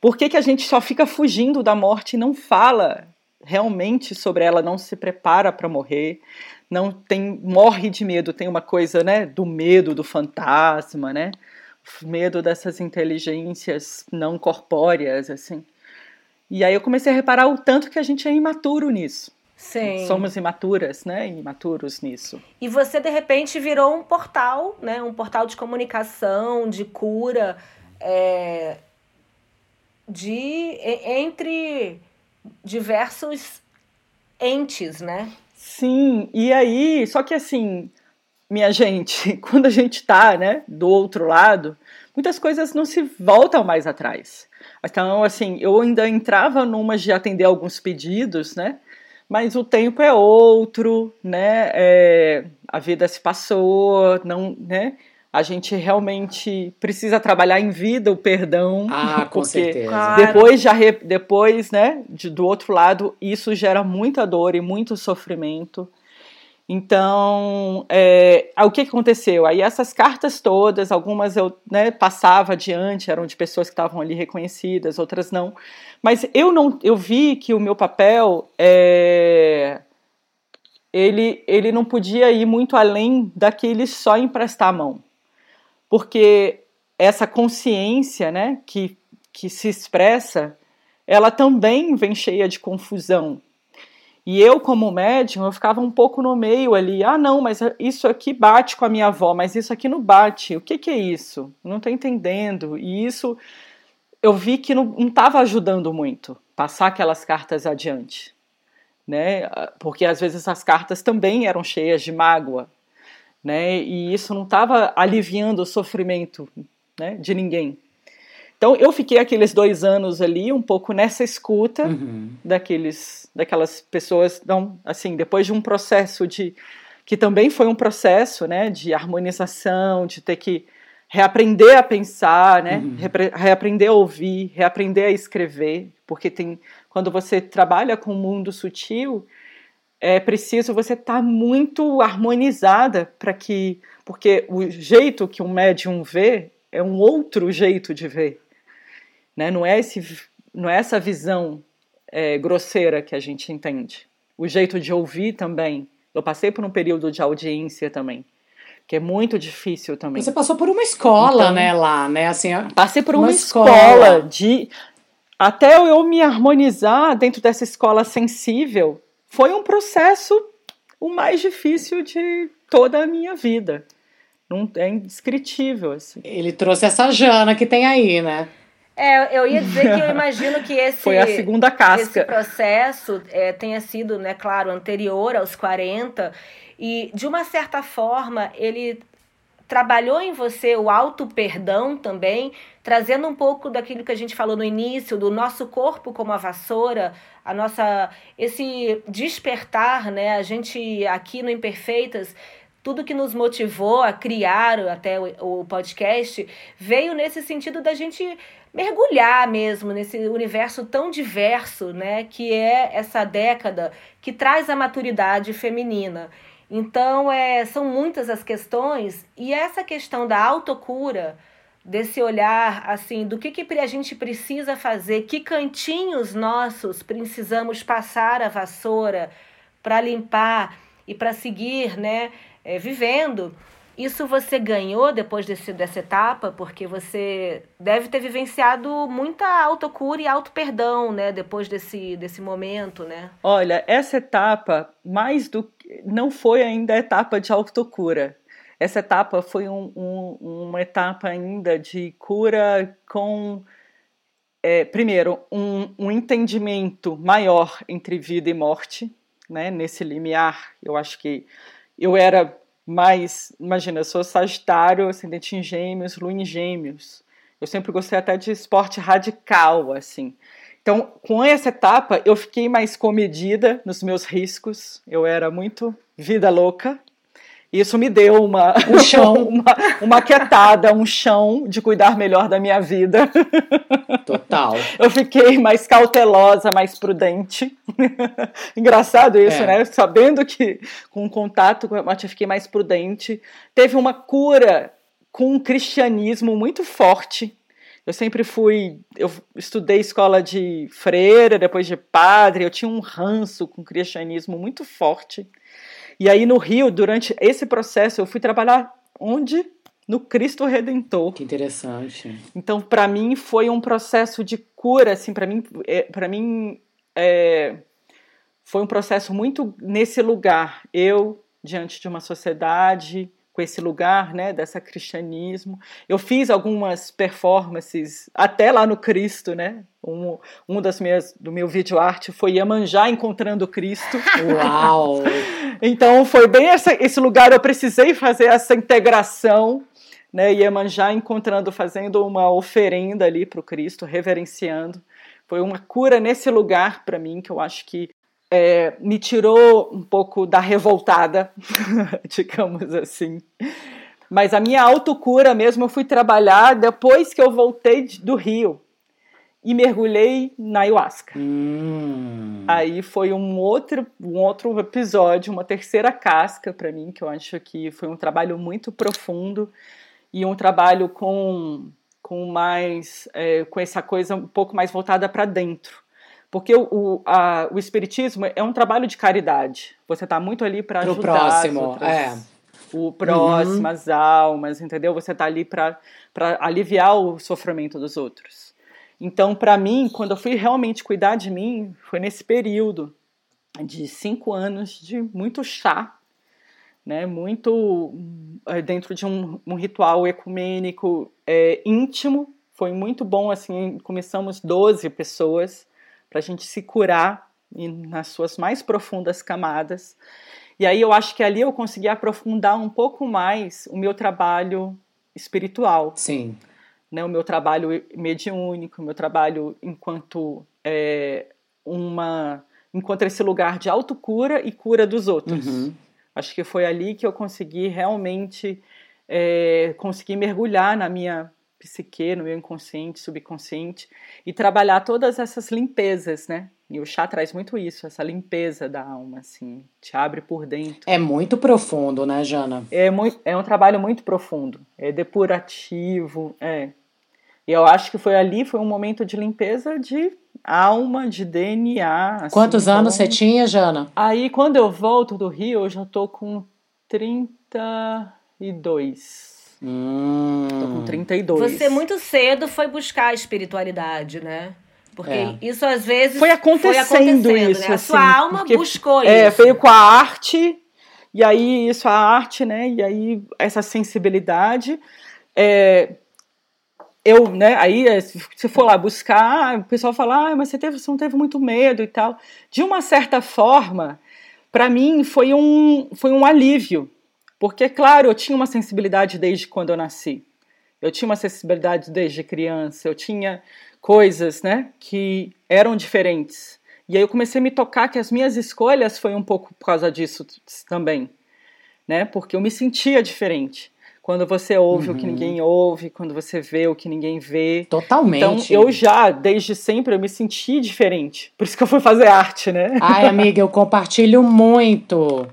Por que, que a gente só fica fugindo da morte e não fala realmente sobre ela, não se prepara para morrer? Não tem morre de medo, tem uma coisa, né, do medo do fantasma, né? Medo dessas inteligências não corpóreas, assim. E aí eu comecei a reparar o tanto que a gente é imaturo nisso. Sim. Somos imaturas, né? Imaturos nisso. E você, de repente, virou um portal, né? Um portal de comunicação, de cura, é, de entre diversos entes, né? Sim, e aí, só que assim, minha gente, quando a gente tá, né, do outro lado, muitas coisas não se voltam mais atrás. Então, assim, eu ainda entrava numa de atender alguns pedidos, né? Mas o tempo é outro, né? É, a vida se passou, não, né? A gente realmente precisa trabalhar em vida o perdão. Ah, com certeza. Depois, já re- depois, né, de, do outro lado, isso gera muita dor e muito sofrimento. Então, é, o que que aconteceu? Aí essas cartas todas, algumas eu né, passava adiante, eram de pessoas que estavam ali reconhecidas, outras não. Mas eu não, eu vi que o meu papel é, ele, ele não podia ir muito além daquele só emprestar a mão, porque essa consciência, né, que que se expressa, ela também vem cheia de confusão. E eu, como médium, eu ficava um pouco no meio ali. Ah, não, mas isso aqui bate com a minha avó, mas isso aqui não bate. O que, que é isso? Não estou entendendo. E isso eu vi que não estava ajudando muito passar aquelas cartas adiante. Né? Porque às vezes as cartas também eram cheias de mágoa. Né? E isso não estava aliviando o sofrimento né, de ninguém. Então eu fiquei aqueles dois anos ali um pouco nessa escuta Uhum. daqueles, daquelas pessoas, não, assim, depois de um processo de que também foi um processo, né, de harmonização, de ter que reaprender a pensar, né, Uhum. reaprender a ouvir, reaprender a escrever, porque tem quando você trabalha com o mundo sutil, é preciso você estar muito harmonizada para que, porque o jeito que um médium vê é um outro jeito de ver, né? Não é esse, não é essa visão é, grosseira que a gente entende. O jeito de ouvir também. Eu passei por um período de audiência também, que é muito difícil também. Você passou por uma escola, Então- né, lá, né? Assim, Passei por Uma uma, escola. escola. de até eu me harmonizar dentro dessa escola sensível foi um processo o mais difícil de toda a minha vida. Não é indescritível assim. ele trouxe essa Jana que tem aí, né? É, eu ia dizer que eu imagino que esse, Foi a segunda esse casca. processo é, tenha sido, né, claro, anterior aos 40 e, de uma certa forma, ele trabalhou em você o auto-perdão também, trazendo um pouco daquilo que a gente falou no início, do nosso corpo como a vassoura, a nossa esse despertar, né? A gente aqui no Imperfeitas, tudo que nos motivou a criar até o podcast veio nesse sentido da gente mergulhar mesmo nesse universo tão diverso, né, que é essa década que traz a maturidade feminina. Então, é, são muitas as questões e essa questão da autocura, desse olhar assim, do que, que a gente precisa fazer, que cantinhos nossos precisamos passar a vassoura para limpar e para seguir, né, é, vivendo. Isso você ganhou depois desse, dessa etapa, porque você deve ter vivenciado muita autocura e auto-perdão, né? Depois desse, desse momento, né? Olha, essa etapa, mais do que. não foi ainda a etapa de autocura. Essa etapa foi um, um, uma etapa ainda de cura com. É, primeiro, um, um entendimento maior entre vida e morte, né? Nesse limiar, eu acho que eu era mais, imagina, eu sou Sagitário, ascendente em Gêmeos, Lua em Gêmeos. Eu sempre gostei até de esporte radical, assim. Então, com essa etapa, eu fiquei mais comedida nos meus riscos. Eu era muito vida louca. Isso me deu uma, Um chão. uma, uma quietada, um chão de cuidar melhor da minha vida. Total. Eu fiquei mais cautelosa, mais prudente. Engraçado isso, É. né? Sabendo que com o contato com a morte eu fiquei mais prudente. Teve uma cura com um cristianismo muito forte. Eu sempre fui, eu estudei escola de freira, depois de padre, eu tinha um ranço com o cristianismo muito forte. E aí no Rio, durante esse processo, eu fui trabalhar onde? No Cristo Redentor. Que interessante. Então, para mim foi um processo de cura, assim, para mim, é, para mim é, foi um processo muito nesse lugar, eu diante de uma sociedade com esse lugar, né, dessa cristianismo. Eu fiz algumas performances até lá no Cristo, né? Um, um das minhas do meu vídeo arte foi Iemanjá encontrando Cristo. Uau! então foi bem essa, esse lugar eu precisei fazer essa integração, né? Iemanjá encontrando, fazendo uma oferenda ali para o Cristo, reverenciando. Foi uma cura nesse lugar para mim que eu acho que é, me tirou um pouco da revoltada, digamos assim. Mas a minha autocura mesmo eu fui trabalhar depois que eu voltei do Rio e mergulhei na ayahuasca. Hum. Aí foi um outro, um outro episódio, uma terceira casca para mim, que eu acho que foi um trabalho muito profundo e um trabalho com, com mais é, com essa coisa um pouco mais voltada para dentro. Porque o, o, a, o espiritismo é um trabalho de caridade. Você está muito ali para ajudar próximo, as outras, é. o próximo, Uhum. as almas, entendeu? Você está ali para aliviar o sofrimento dos outros. Então, para mim, quando eu fui realmente cuidar de mim, foi nesse período de cinco anos de muito chá, né? Muito eh, dentro de um, um ritual ecumênico é, íntimo. Foi muito bom, assim, começamos 12 pessoas para a gente se curar nas suas mais profundas camadas. E aí eu acho que ali eu consegui aprofundar um pouco mais o meu trabalho espiritual, Sim. né? O meu trabalho mediúnico, o meu trabalho enquanto é, uma enquanto esse lugar de autocura e cura dos outros. Uhum. Acho que foi ali que eu consegui realmente é, conseguir mergulhar na minha psique, no meu inconsciente, subconsciente e trabalhar todas essas limpezas, né? E o chá traz muito isso, essa limpeza da alma, assim, te abre por dentro. É muito profundo, né, Jana? É, muito, é um trabalho muito profundo, é depurativo, é. E eu acho que foi ali, foi um momento de limpeza de alma, de DNA. assim, Quantos anos então- você tinha, Jana? Aí, quando eu volto do Rio, eu já tô com 32. Hum. Tô com 32. Você muito cedo foi buscar a espiritualidade, né? Porque É. isso às vezes Foi acontecendo isso, né? A assim, sua alma porque, buscou É, isso. veio com a arte, e aí isso, a arte, né? E aí essa sensibilidade. É, eu, né? Aí, é, se você for lá buscar, o pessoal fala, ah, mas você, teve, você não teve muito medo e tal. De uma certa forma, para mim foi um, foi um alívio. Porque, claro, eu tinha uma sensibilidade desde quando eu nasci. Eu tinha uma sensibilidade desde criança, eu tinha coisas, né, que eram diferentes. E aí eu comecei a me tocar que as minhas escolhas foi um pouco por causa disso também, né? Porque eu me sentia diferente. Quando você ouve o que ninguém ouve, quando você vê o que ninguém vê. Totalmente. Então eu já, desde sempre, eu me senti diferente. Por isso que eu fui fazer arte, né? Ai, amiga, eu compartilho muito.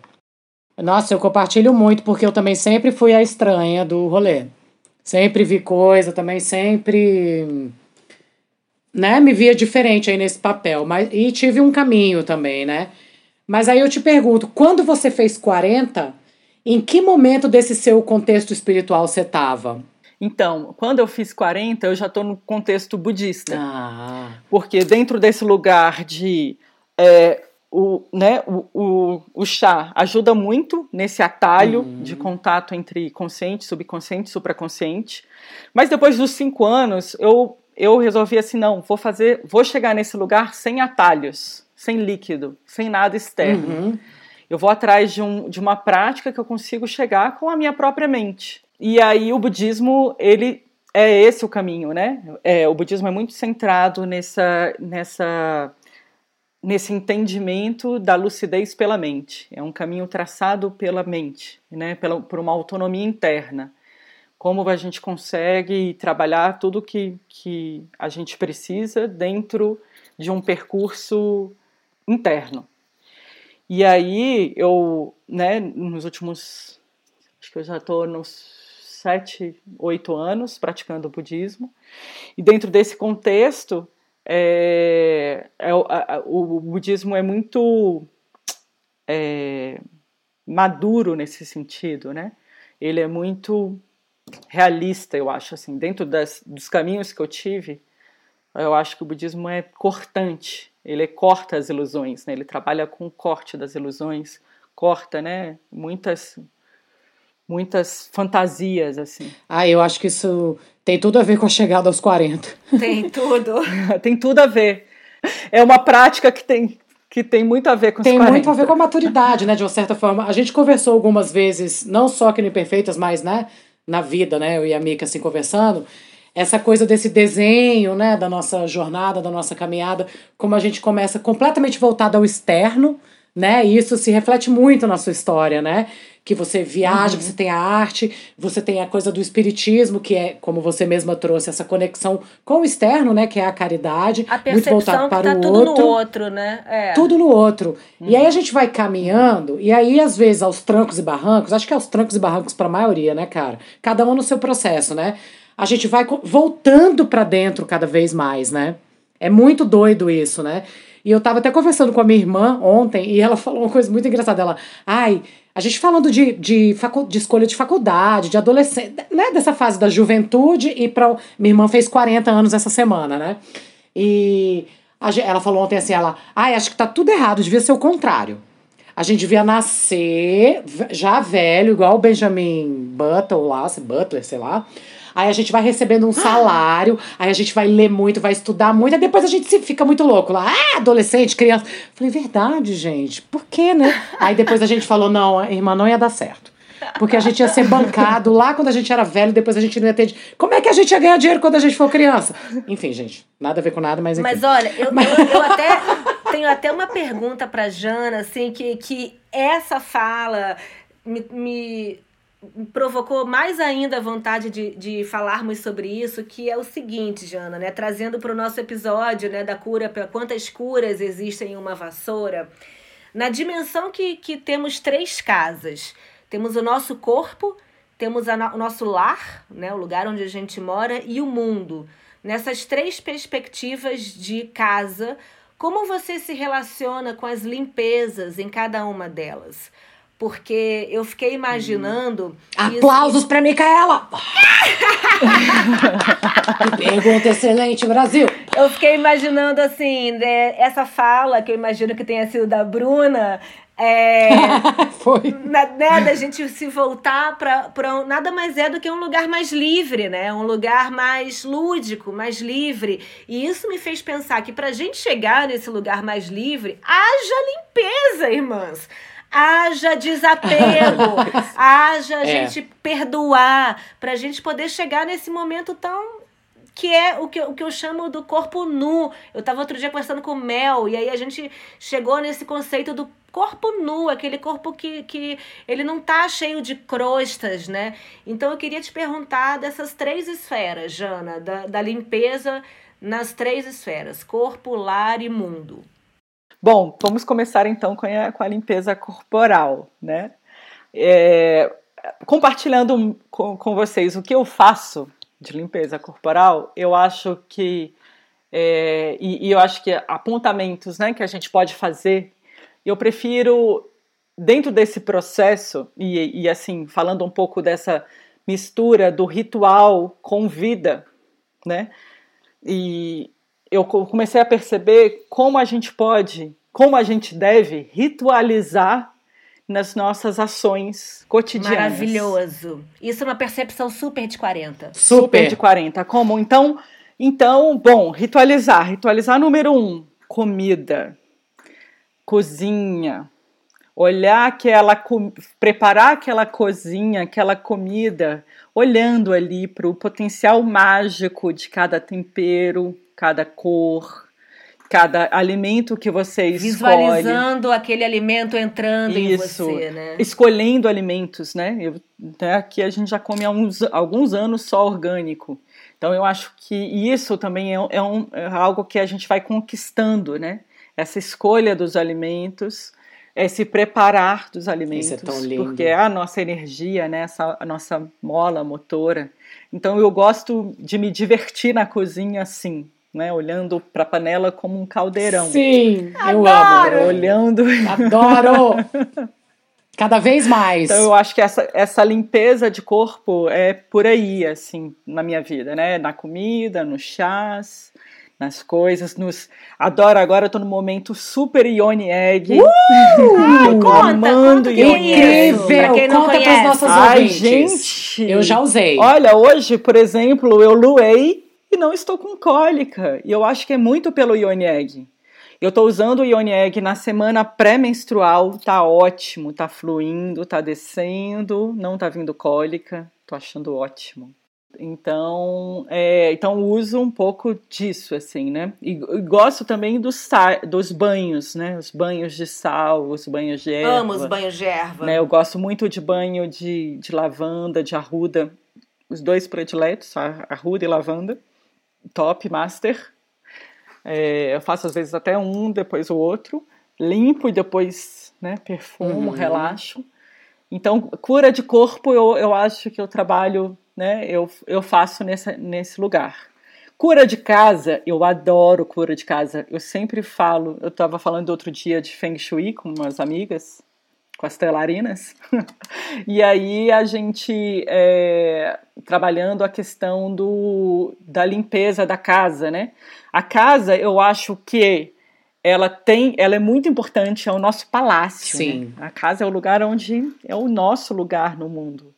Nossa, eu compartilho muito porque eu também sempre fui a estranha do rolê. Sempre vi coisa, também sempre né, me via diferente aí nesse papel, mas e tive um caminho também, né? Mas aí eu te pergunto, quando você fez 40, em que momento desse seu contexto espiritual você estava? Então, quando eu fiz 40, eu já estou no contexto budista. Ah, Porque dentro desse lugar de. é, o, né, o, o, o chá ajuda muito nesse atalho de contato entre consciente, subconsciente e supraconsciente. Mas depois dos cinco anos, eu, eu resolvi assim: não, vou fazer, vou chegar nesse lugar sem atalhos, sem líquido, sem nada externo. uhum. Eu vou atrás de, um, de uma prática que eu consigo chegar com a minha própria mente. E aí o budismo, ele é esse o caminho, né? É, o budismo é muito centrado nessa, nessa, nesse entendimento da lucidez pela mente. É um caminho traçado pela mente, né? Pela, por uma autonomia interna. Como a gente consegue trabalhar tudo que, que a gente precisa dentro de um percurso interno. E aí eu, né, nos últimos, acho que eu já estou nos sete, oito anos praticando o budismo, e dentro desse contexto, é, é, o, a, o budismo é muito é, maduro nesse sentido, né? Ele é muito realista, eu acho, assim, dentro das, dos caminhos que eu tive, Eu acho que o budismo é cortante, ele corta as ilusões, né? ele trabalha com o corte das ilusões, corta né? muitas, muitas fantasias. assim. Ah, eu acho que isso tem tudo a ver com a chegada aos 40. Tem tudo. tem tudo a ver. É uma prática que tem, que tem muito a ver com Tem os 40. muito a ver com a maturidade, né? De uma certa forma. A gente conversou algumas vezes, não só aqui no Imperfeitas, mas né, na vida, né? Eu e a Mika assim conversando. Essa coisa desse desenho, né? Da nossa jornada, da nossa caminhada, como a gente começa completamente voltado ao externo, né? E isso se reflete muito na sua história, né? Que você viaja, Uhum. você tem a arte, você tem a coisa do espiritismo, que é, como você mesma trouxe, essa conexão com o externo, né? Que é a caridade. A muito voltado para tá o tudo outro no outro, né? É. tudo no outro. E aí a gente vai caminhando, e aí às vezes aos trancos e barrancos, acho que é aos trancos e barrancos para a maioria, né, cara? Cada um no seu processo, né? A gente vai voltando para dentro cada vez mais, né? É muito doido isso, né? E eu tava até conversando com a minha irmã ontem e ela falou uma coisa muito engraçada. Ela, ai, a gente falando de, de, facu de escolha de faculdade, de adolescente, né? Dessa fase da juventude e para Minha irmã fez 40 anos essa semana, né? E a ela falou ontem assim, ela, ai, acho que tá tudo errado, devia ser o contrário. A gente devia nascer já velho, igual o Benjamin Butler lá, Butler, sei lá. Aí a gente vai recebendo um salário, aí a gente vai ler muito, vai estudar muito, aí depois a gente se fica muito louco lá. Ah, adolescente, criança. Falei, verdade, gente, por quê, né? Aí depois a gente falou, não, irmã não ia dar certo. Porque a gente ia ser bancado lá quando a gente era velho, depois a gente não ia ter. Como é que a gente ia ganhar dinheiro quando a gente for criança? Enfim, gente, nada a ver com nada, mas enfim. Mas olha, eu, eu, eu até tenho até uma pergunta pra Jana, assim, que, que essa fala me, me provocou mais ainda a vontade de, de falarmos sobre isso, que é o seguinte, Jana, né? Trazendo para o nosso episódio né, da cura, para quantas curas existem em uma vassoura. Na dimensão que, que temos três casas. Temos o nosso corpo, temos a o nosso lar, né, o lugar onde a gente mora, e o mundo. Nessas três perspectivas de casa, como você se relaciona com as limpezas em cada uma delas? Porque eu fiquei imaginando. isso- Aplausos pra Micaela! Que Pergunta excelente, Brasil! Eu fiquei imaginando assim, né, essa fala que eu imagino que tenha sido da Bruna. É, Foi. na- né, da gente se voltar para nada mais é do que um lugar mais livre, né? Um lugar mais lúdico, mais livre. E isso me fez pensar que para a gente chegar nesse lugar mais livre, haja limpeza, irmãs. Haja desapego, haja a É. gente perdoar, para a gente poder chegar nesse momento tão que é o que, eu- o que eu chamo do corpo nu. Eu estava outro dia conversando com o Mel, e aí a gente chegou nesse conceito do corpo nu, aquele corpo que, que ele não tá cheio de crostas, né? Então eu queria te perguntar dessas três esferas, Jana, da, da limpeza nas três esferas, corpo, lar e mundo. Bom, vamos começar então com a, com a limpeza corporal, né? É, compartilhando com, com vocês o que eu faço de limpeza corporal, eu acho que é, e, e eu acho que apontamentos, né, que a gente pode fazer, eu prefiro dentro desse processo e, e assim falando um pouco dessa mistura do ritual com vida, né? E eu co- comecei a perceber como a gente pode, como a gente deve ritualizar nas nossas ações cotidianas. Maravilhoso. Isso é uma percepção super de 40. Super de 40. Como? Então, então, bom, ritualizar. Ritualizar número um, comida, cozinha, olhar aquela, preparar aquela cozinha, aquela comida, olhando ali para o potencial mágico de cada tempero, cada cor, cada alimento que você escolhe. Visualizando aquele alimento entrando em Isso. você, né? escolhendo alimentos, né? Eu, né, Aqui a gente já come há uns, alguns anos só orgânico. Então eu acho que isso também é, é um, é algo que a gente vai conquistando, né? Essa escolha dos alimentos, esse preparar dos alimentos, Isso é tão lindo. porque é a nossa energia, né? Essa, a nossa mola motora. Então eu gosto de me divertir na cozinha assim, né? Olhando para a panela como um caldeirão, Sim, eu Adoro! amo. olhando Adoro! Cada vez mais. Então eu acho que essa, essa limpeza de corpo é por aí, assim, na minha vida, né? Na comida, nos chás, nas coisas, nos adoro agora, eu tô no momento super Ione Egg. Uh! Ai, conta, Egg. isso, pra quem não Conta pras conhece. nossas Ai, ouvintes. gente. Eu já usei. Olha, hoje, por exemplo, eu luei e não estou com cólica. E eu acho que é muito pelo Ione Egg. Eu estou usando o Ione Egg na semana pré-menstrual, tá ótimo, tá fluindo, tá descendo, não tá vindo cólica, tô achando ótimo. Então, é, então uso um pouco disso, assim, né? E, e gosto também dos, dos banhos, né? Os banhos de sal, os banhos de erva. Amo os banhos de erva. né? Eu gosto muito de banho de, de lavanda, de arruda. Os dois prediletos, arruda e lavanda. Top, master. É, eu faço às vezes até um, depois o outro. Limpo e depois né, perfumo, Uhum. relaxo. Então, cura de corpo, eu, eu acho que eu trabalho, né? Eu, eu faço nessa, nesse lugar. Cura de casa, eu adoro cura de casa. Eu sempre falo, eu estava falando outro dia de Feng Shui com umas amigas, com as telarinas. e aí a gente é, trabalhando a questão do, da limpeza da casa, né? A casa, eu acho que ela tem, ela é muito importante, é o nosso palácio. Sim. né? A casa é o lugar onde é o nosso lugar no mundo.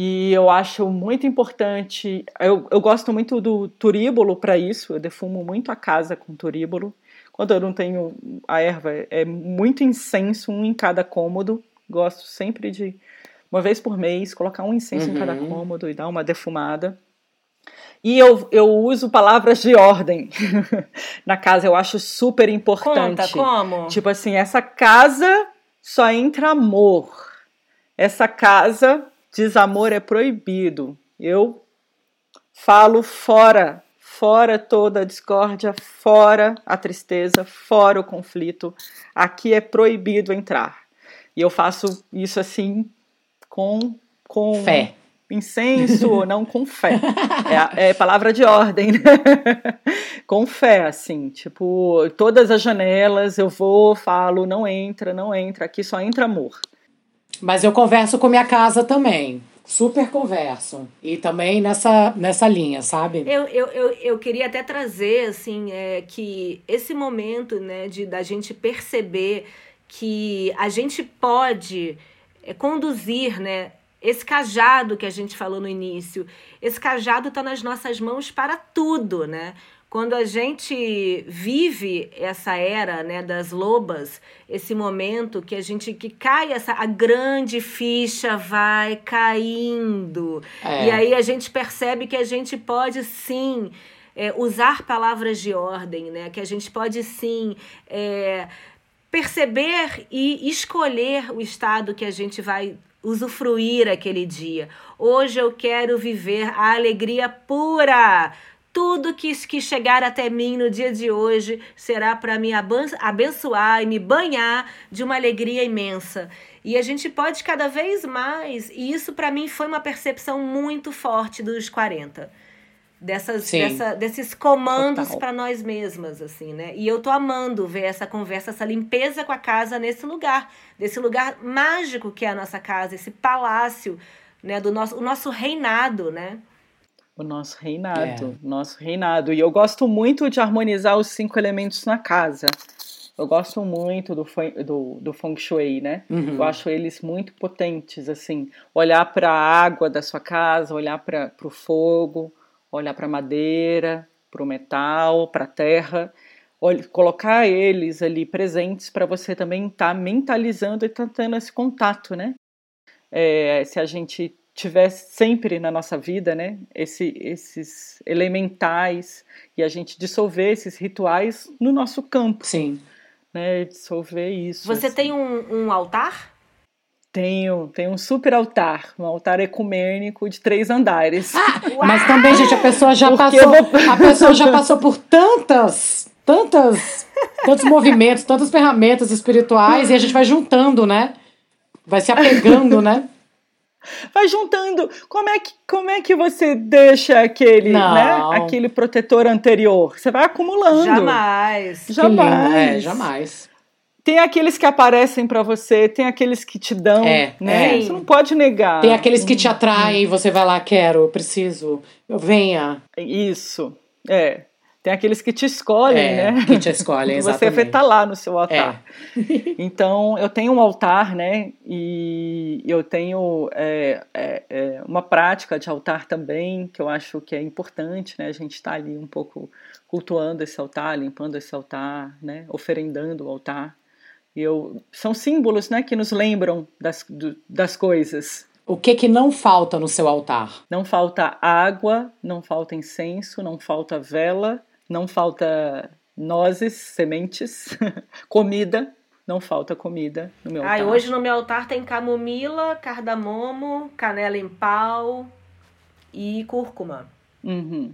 E eu acho muito importante. Eu, eu gosto muito do turíbulo para isso. Eu defumo muito a casa com turíbulo. Quando eu não tenho a erva, é muito incenso, um em cada cômodo. Gosto sempre de, uma vez por mês, colocar um incenso em cada Uhum. cômodo e dar uma defumada. E eu, eu uso palavras de ordem na casa, eu acho super importante. Conta, como? Tipo assim, essa casa só entra amor. Essa casa, desamor é proibido. Eu falo fora, fora toda a discórdia, fora a tristeza, fora o conflito. Aqui é proibido entrar. E eu faço isso assim com com Fé. incenso ou não com fé. É, é palavra de ordem, né? com fé, assim, tipo, todas as janelas eu vou, falo, não entra, não entra, aqui só entra amor. Mas eu converso com minha casa também. Super converso. E também nessa, nessa linha, sabe? Eu, eu, eu, eu queria até trazer, assim, é, que esse momento, né, de da gente perceber que a gente pode é, conduzir, né, esse cajado que a gente falou no início. Esse cajado está nas nossas mãos para tudo, né? Quando a gente vive essa era, né, das lobas, esse momento que a gente que cai essa a grande ficha vai caindo. É. E aí a gente percebe que a gente pode sim é, usar palavras de ordem, né? Que a gente pode sim é, perceber e escolher o estado que a gente vai usufruir aquele dia. Hoje eu quero viver a alegria pura. Tudo que, que chegar até mim no dia de hoje será para me abençoar e me banhar de uma alegria imensa. E a gente pode cada vez mais, e isso para mim foi uma percepção muito forte dos 40. Dessas, dessa, desses comandos para nós mesmas, assim, né? E eu tô amando ver essa conversa, essa limpeza com a casa nesse lugar, desse lugar mágico que é a nossa casa, esse palácio, né? Do nosso, o nosso reinado, né? O nosso reinado, nosso reinado. E eu gosto muito de harmonizar os cinco elementos na casa. Eu gosto muito do, feng- do, do Feng Shui, né? Uhum. Eu acho eles muito potentes, assim. Olhar para a água da sua casa, olhar para o fogo, olhar para a madeira, para o metal, para a terra. Olhe- colocar eles ali presentes para você também estar mentalizando e tá tendo esse contato, né? É, se a gente tiver sempre na nossa vida, né, esse, esses elementais e a gente dissolver esses rituais no nosso campo, Sim. né, dissolver isso. Você assim. tem um, um altar? Tenho, tenho um super altar, um altar ecumênico de três andares. Mas também, gente, a pessoa já Porque passou. vou- A pessoa já passou por tantas, tantas, tantos movimentos, tantas ferramentas espirituais, e a gente vai juntando, né? Vai se apegando, né? Vai juntando. Como é que, como é que você deixa aquele, Não. né, aquele protetor anterior? Você vai acumulando. Jamais. Lindo. Jamais. É, jamais. Tem aqueles que aparecem pra você, tem aqueles que te dão, É, né? é. Você não pode negar. Tem aqueles que te atraem, você vai lá, quero, preciso, eu venha. Isso, é. Tem aqueles que te escolhem, É, né? que te escolhem, Você exatamente. estar lá no seu altar. É. Então, eu tenho um altar, né? E eu tenho é, é, é, uma prática de altar também, que eu acho que é importante, né? A gente está ali um pouco cultuando esse altar, limpando esse altar, né? Oferendando o altar. E eu, são símbolos, né? Que nos lembram das, do- das coisas. O que que não falta no seu altar? Não falta água, não falta incenso, não falta vela, não falta nozes, sementes, comida, não falta comida no meu Ai, altar. hoje no meu altar tem camomila, cardamomo, canela em pau e cúrcuma. Uhum.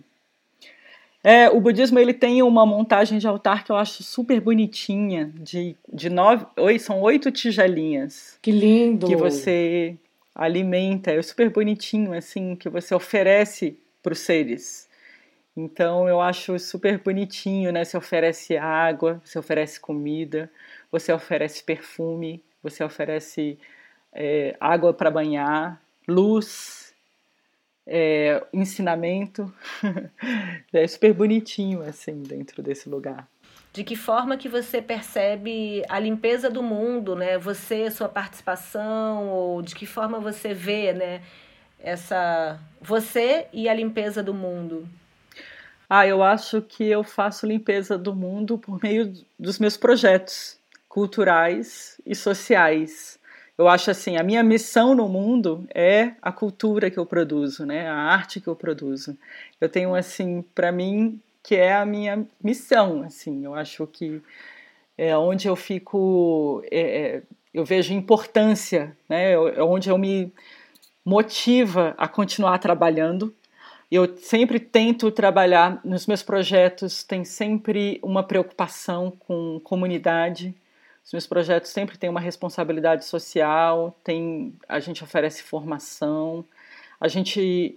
É, o budismo ele tem uma montagem de altar que eu acho super bonitinha, de, de nove, oi, são oito tigelinhas Que lindo! que você alimenta, é super bonitinho assim, que você oferece para os seres. Então eu acho super bonitinho, né? Você oferece água, você oferece comida, você oferece perfume, você oferece é, água para banhar, luz, é, ensinamento. é super bonitinho assim dentro desse lugar. De que forma que você percebe a limpeza do mundo, né? Você, sua participação, ou de que forma você vê, né? Essa você e a limpeza do mundo. Ah, eu acho que eu faço limpeza do mundo por meio dos meus projetos culturais e sociais. Eu acho assim, a minha missão no mundo é a cultura que eu produzo, né? A arte que eu produzo. Eu tenho assim, para mim, que é a minha missão, assim. Eu acho que é onde eu fico, é, é, eu vejo importância, né? É onde eu me motiva a continuar trabalhando. Eu sempre tento trabalhar nos meus projetos, tem sempre uma preocupação com comunidade. Os meus projetos sempre têm uma responsabilidade social, tem, a gente oferece formação, a gente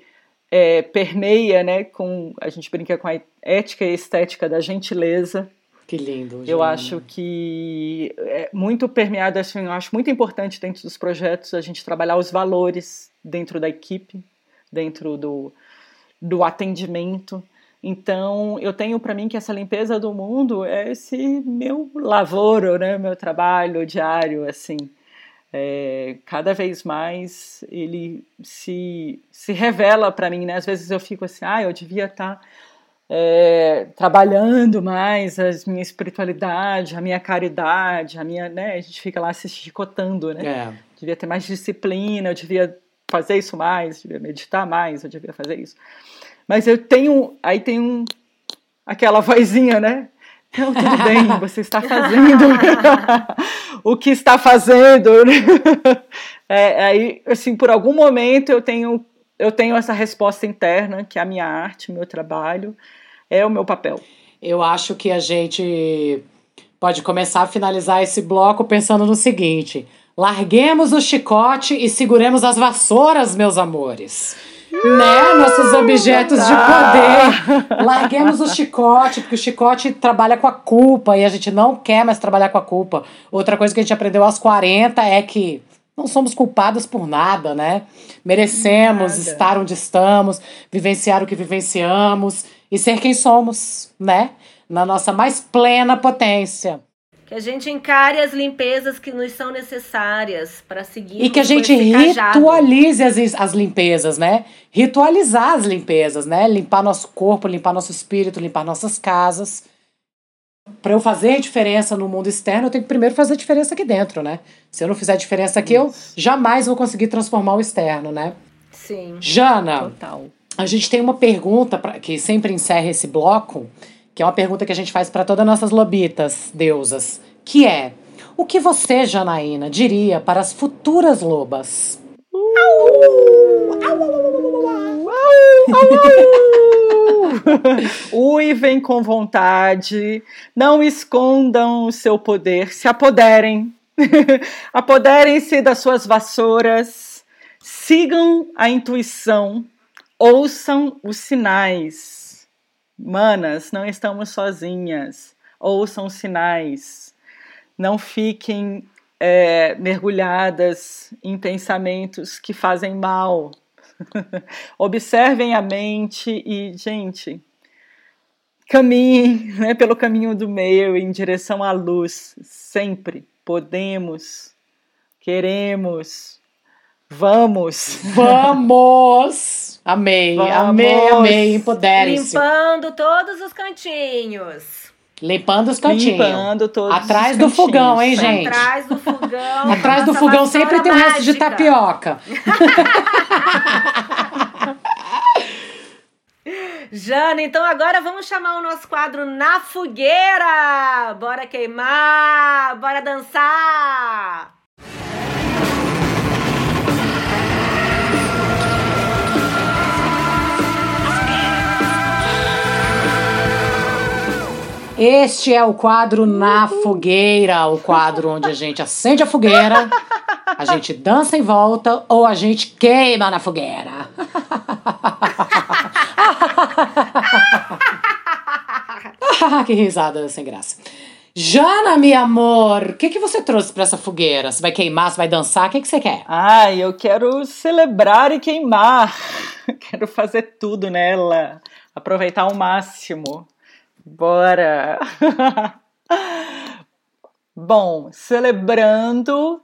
é, permeia, né, com, a gente brinca com a ética e estética da gentileza. Que lindo. Eu acho que é muito permeado, assim, eu acho muito importante dentro dos projetos a gente trabalhar os valores dentro da equipe, dentro do, do atendimento. Então, eu tenho para mim que essa limpeza do mundo é esse meu lavoro, né, meu trabalho diário, assim. É, cada vez mais ele se, se revela para mim, né? Às vezes eu fico assim, ah, eu devia estar é, trabalhando mais a minha espiritualidade, a minha caridade, a minha, né? A gente fica lá se chicotando, né? É. Devia ter mais disciplina, eu devia fazer isso mais, eu devia meditar mais, eu devia fazer isso. Mas eu tenho, aí tem um, aquela vozinha, né? Não, tudo bem, você está fazendo o que está fazendo. É, aí, assim, por algum momento eu tenho, eu tenho essa resposta interna, que é a minha arte, meu trabalho, é o meu papel. Eu acho que a gente pode começar a finalizar esse bloco pensando no seguinte: larguemos o chicote e seguremos as vassouras, meus amores. Né? Nossos objetos de poder. Larguemos o chicote, porque o chicote trabalha com a culpa e a gente não quer mais trabalhar com a culpa. Outra coisa que a gente aprendeu aos 40 é que não somos culpados por nada, né? Merecemos Nada. estar onde estamos, vivenciar o que vivenciamos e ser quem somos, né? Na nossa mais plena potência. Que a gente encare as limpezas que nos são necessárias para seguir. E que a gente ritualize as, as limpezas, né? Ritualizar as limpezas, né? Limpar nosso corpo, limpar nosso espírito, limpar nossas casas. Para eu fazer diferença no mundo externo, eu tenho que primeiro fazer diferença aqui dentro, né? Se eu não fizer diferença aqui, eu jamais vou conseguir transformar o externo, né? Sim. Jana, Total. a gente tem uma pergunta pra, que sempre encerra esse bloco, que é uma pergunta que a gente faz para todas as nossas lobitas, deusas, que é: o que você, Janaína, diria para as futuras lobas? Uivem com vontade, não escondam o seu poder, se apoderem. Apoderem-se das suas vassouras, sigam a intuição, ouçam os sinais. Manas, não estamos sozinhas. Ouçam sinais. Não fiquem é, mergulhadas em pensamentos que fazem mal. Observem a mente e, gente, caminhem né, pelo caminho do meio em direção à luz. Sempre podemos, queremos, vamos. Vamos! Amei, Vamos. amei, amei. Empodere-se. Limpando todos os cantinhos. Limpando os cantinhos. Limpando todos Atrás os do fogão, hein, gente? Atrás do fogão. Atrás do fogão sempre tem um resto de tapioca. Jana, então agora vamos chamar o nosso quadro Na Fogueira! Bora queimar! Bora dançar! Este é o quadro Na Fogueira, o quadro onde a gente acende a fogueira, a gente dança em volta ou a gente queima na fogueira. que risada sem graça. Jana, meu amor, o que, que você trouxe para essa fogueira? Você vai queimar, você vai dançar? O que, que você quer? Ai, eu quero celebrar e queimar. Quero fazer tudo nela. Aproveitar ao máximo. Bora! Bom, celebrando,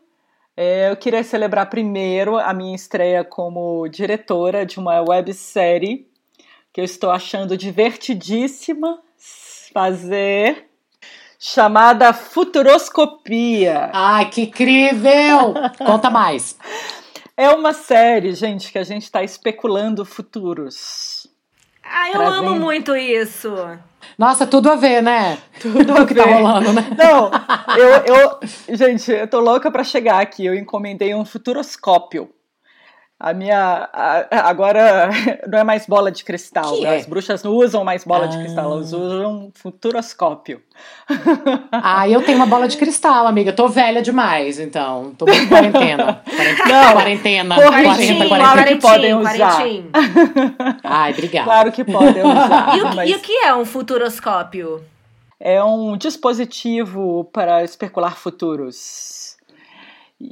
é, eu queria celebrar primeiro a minha estreia como diretora de uma websérie que eu estou achando divertidíssima fazer, chamada Futuroscopia. Ai, que incrível! Conta mais. É uma série, gente, que a gente está especulando futuros. Ah, eu Trazendo. amo muito isso. Nossa, tudo a ver, né? Tudo a o que tá rolando, né? Não, eu, eu, gente, eu tô louca pra chegar aqui. Eu encomendei um futuroscópio. A minha. a- agora não é mais bola de cristal. Né? é? As bruxas não usam mais bola de Ah. cristal, elas usam futuroscópio. Ah, eu tenho uma bola de cristal, amiga. Tô velha demais, então. Tô muito quarentena. Quarentena. Não, quarentena. corrigindo, quarenta, claro que podem usar. quarentinho. Ai, obrigada. Claro que podem usar. E o, mas e o que é um futuroscópio? é um dispositivo para especular futuros.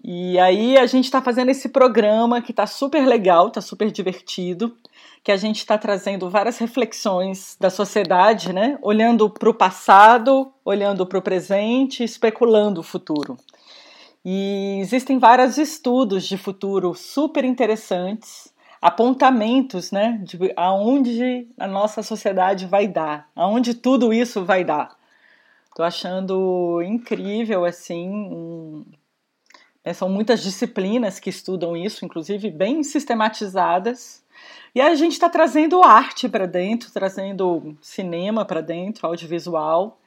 E aí a gente está fazendo esse programa que está super legal, está super divertido, que a gente está trazendo várias reflexões da sociedade, né? Olhando para o passado, olhando para o presente, especulando o futuro. E existem vários estudos de futuro super interessantes, apontamentos, né, de aonde a nossa sociedade vai dar, aonde tudo isso vai dar. Tô achando incrível, assim, um- são muitas disciplinas que estudam isso, inclusive bem sistematizadas. E a gente está trazendo arte para dentro, trazendo cinema para dentro, audiovisual,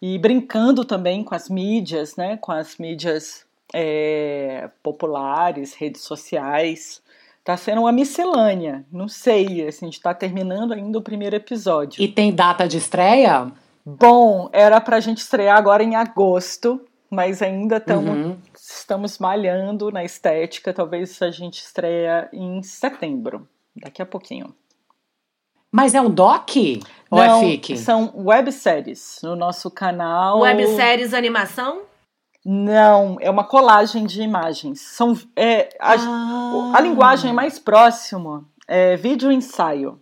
e brincando também com as mídias, né, com as mídias é, populares, redes sociais. Tá sendo uma miscelânea, não sei, assim, a gente tá terminando ainda o primeiro episódio. E tem data de estreia? Bom, era pra gente estrear agora em agosto, mas ainda tamo, Uhum. estamos malhando na estética. Talvez a gente estreia em setembro, daqui a pouquinho. Mas é um doc? Ou Não, é fic? são webséries no nosso canal. Webséries animação? Não, é uma colagem de imagens. São, é, a, Ah. a linguagem mais próxima é vídeo ensaio.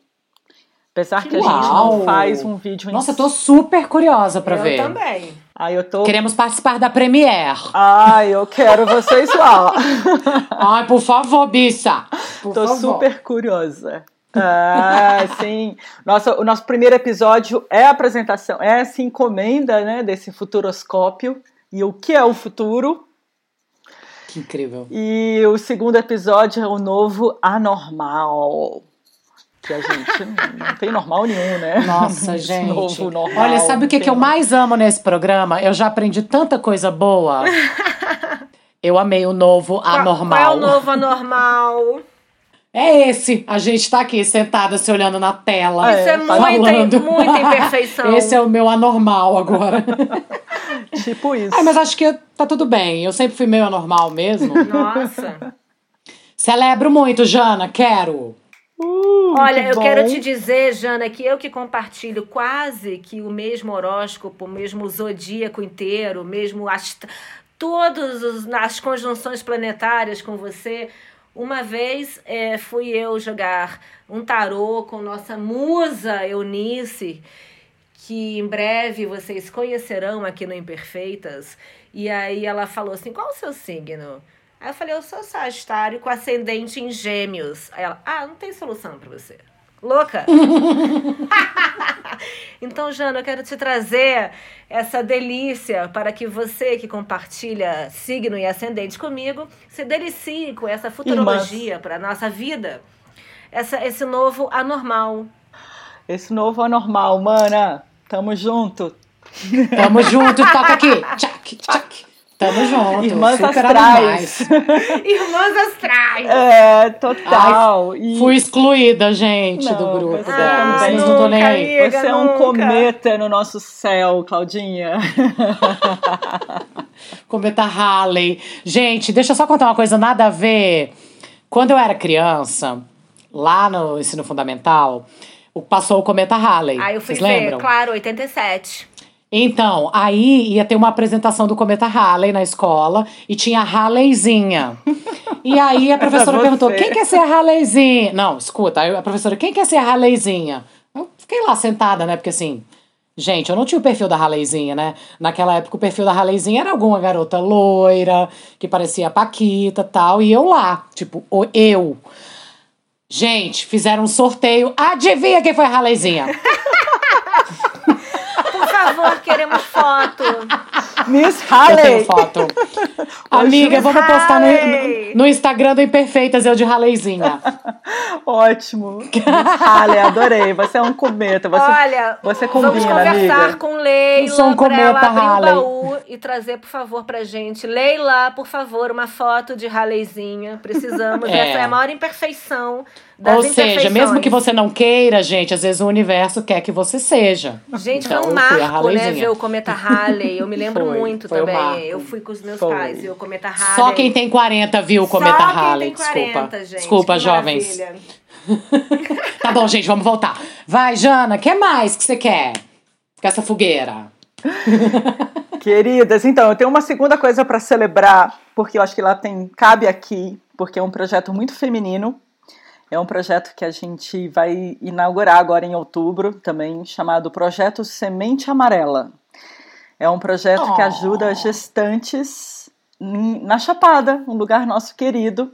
Apesar que, Que a gente não faz um vídeo Nossa, eu tô super curiosa pra eu ver. também. Aí eu tô. Queremos participar da Premiere. Ai, eu quero vocês lá. Ai, por favor, bicha. Por Tô favor. super curiosa. Ah, sim. Nossa, o nosso primeiro episódio é a apresentação, é essa encomenda, né, desse futuroscópio e o que é o futuro. Que incrível. E o segundo episódio é o novo anormal. Que a gente não tem normal nenhum, né? Nossa, gente. Novo normal, Olha, sabe o que, que eu mais amo nesse programa? Eu já aprendi tanta coisa boa. Eu amei o novo Qual- anormal. Qual é o novo anormal? É esse. A gente tá aqui sentada se olhando na tela. Isso é falando. muita, muita imperfeição. Esse é o meu anormal agora. Tipo isso. Ai, mas acho que tá tudo bem. Eu sempre fui meio anormal mesmo. Nossa. Celebro muito, Jana. Quero. Uh, Olha, que eu bom. quero te dizer, Jana, que eu que compartilho quase que o mesmo horóscopo, o mesmo zodíaco inteiro, o mesmo ast... todas as conjunções planetárias com você. Uma vez eh, fui eu jogar um tarô com nossa musa Eunice que em breve vocês conhecerão aqui no Imperfeitas. E aí ela falou assim: qual o seu signo? Aí eu falei: eu sou Sagitário com ascendente em Gêmeos. Aí ela: ah, não tem solução para você. Louca? então, Jana, eu quero te trazer essa delícia para que você que compartilha signo e ascendente comigo se delicie com essa futurologia para a nossa vida. Essa, esse novo anormal. Esse novo anormal, mana. Tamo junto. Tamo junto, toca aqui. Tchac, tchac. Tamo junto. Irmãs astrais. Irmãs astrais. É, total. Ai, e... Fui excluída, gente, não, do grupo você dela. Também. não tô nem aí. Você é um nunca. cometa no nosso céu, Claudinha. cometa Halley. Gente, deixa eu só contar uma coisa nada a ver. Quando eu era criança, lá no ensino fundamental, passou o cometa Halley. Aí eu fui Vocês ver, lembram? claro, 87. Então, aí ia ter uma apresentação do cometa Halley na escola e tinha a Halleyzinha. E aí a professora perguntou: quem quer ser a Halleyzinha? Não, escuta, aí a professora, quem quer ser a Halleyzinha? Eu fiquei lá sentada, né? Porque assim, gente, eu não tinha o perfil da Halleyzinha, né? Naquela época o perfil da Halleyzinha era alguma garota loira, que parecia a Paquita tal, e eu lá, tipo, eu. Gente, fizeram um sorteio. Adivinha quem foi a Halleyzinha? Por favor, queremos foto. Miss Eu Halley. tenho foto. Amiga, vamos postar no, no, Instagram do Imperfeitas, eu de Raleizinha. Ótimo. Miss Halley, adorei. Você é um cometa. Você, Olha, você vamos combina, conversar amiga. com Leila Eu sou um pra ela cometa abrir o baú e trazer, por favor, pra gente. Leila, por favor, uma foto de Halleyzinha. Precisamos. É. Essa é a maior imperfeição das Ou seja, mesmo que você não queira, gente, às vezes o universo quer que você seja. Gente, Então, foi um eu marco, né? Ver o cometa Halley. Eu me lembro Foi, muito foi também. Eu fui com os meus Foi. pais e o cometa Halley. Só quem tem 40 viu o cometa Só Halley. Quem tem 40, Desculpa. gente. Desculpa, Que jovens. Tá bom, gente, vamos voltar. Vai, Jana, o que mais que você quer? Com essa fogueira. Queridas, então, eu tenho uma segunda coisa para celebrar, porque eu acho que ela tem cabe aqui, porque é um projeto muito feminino. É um projeto que a gente vai inaugurar agora em outubro, também chamado Projeto Semente Amarela. É um projeto que Oh. ajuda gestantes em- na Chapada, um lugar nosso querido.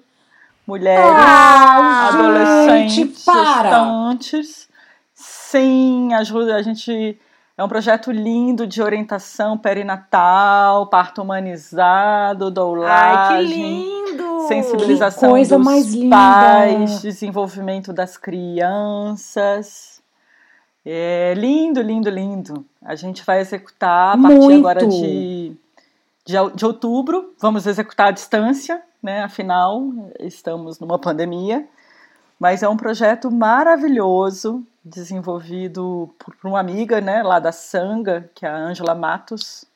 Mulheres, Ah, adolescentes, gente, gestantes. Sim, ajuda a gente. É um projeto lindo de orientação perinatal, parto humanizado, Ai, que doulagem, lindo! Sensibilização Que coisa dos mais linda! pais, desenvolvimento das crianças. É lindo, lindo, lindo. A gente vai executar a partir Muito! agora de, de, de outubro. Vamos executar à distância, né? Afinal, estamos numa pandemia. Mas é um projeto maravilhoso, desenvolvido por por uma amiga né, lá da Sanga, que é a Ângela Matos.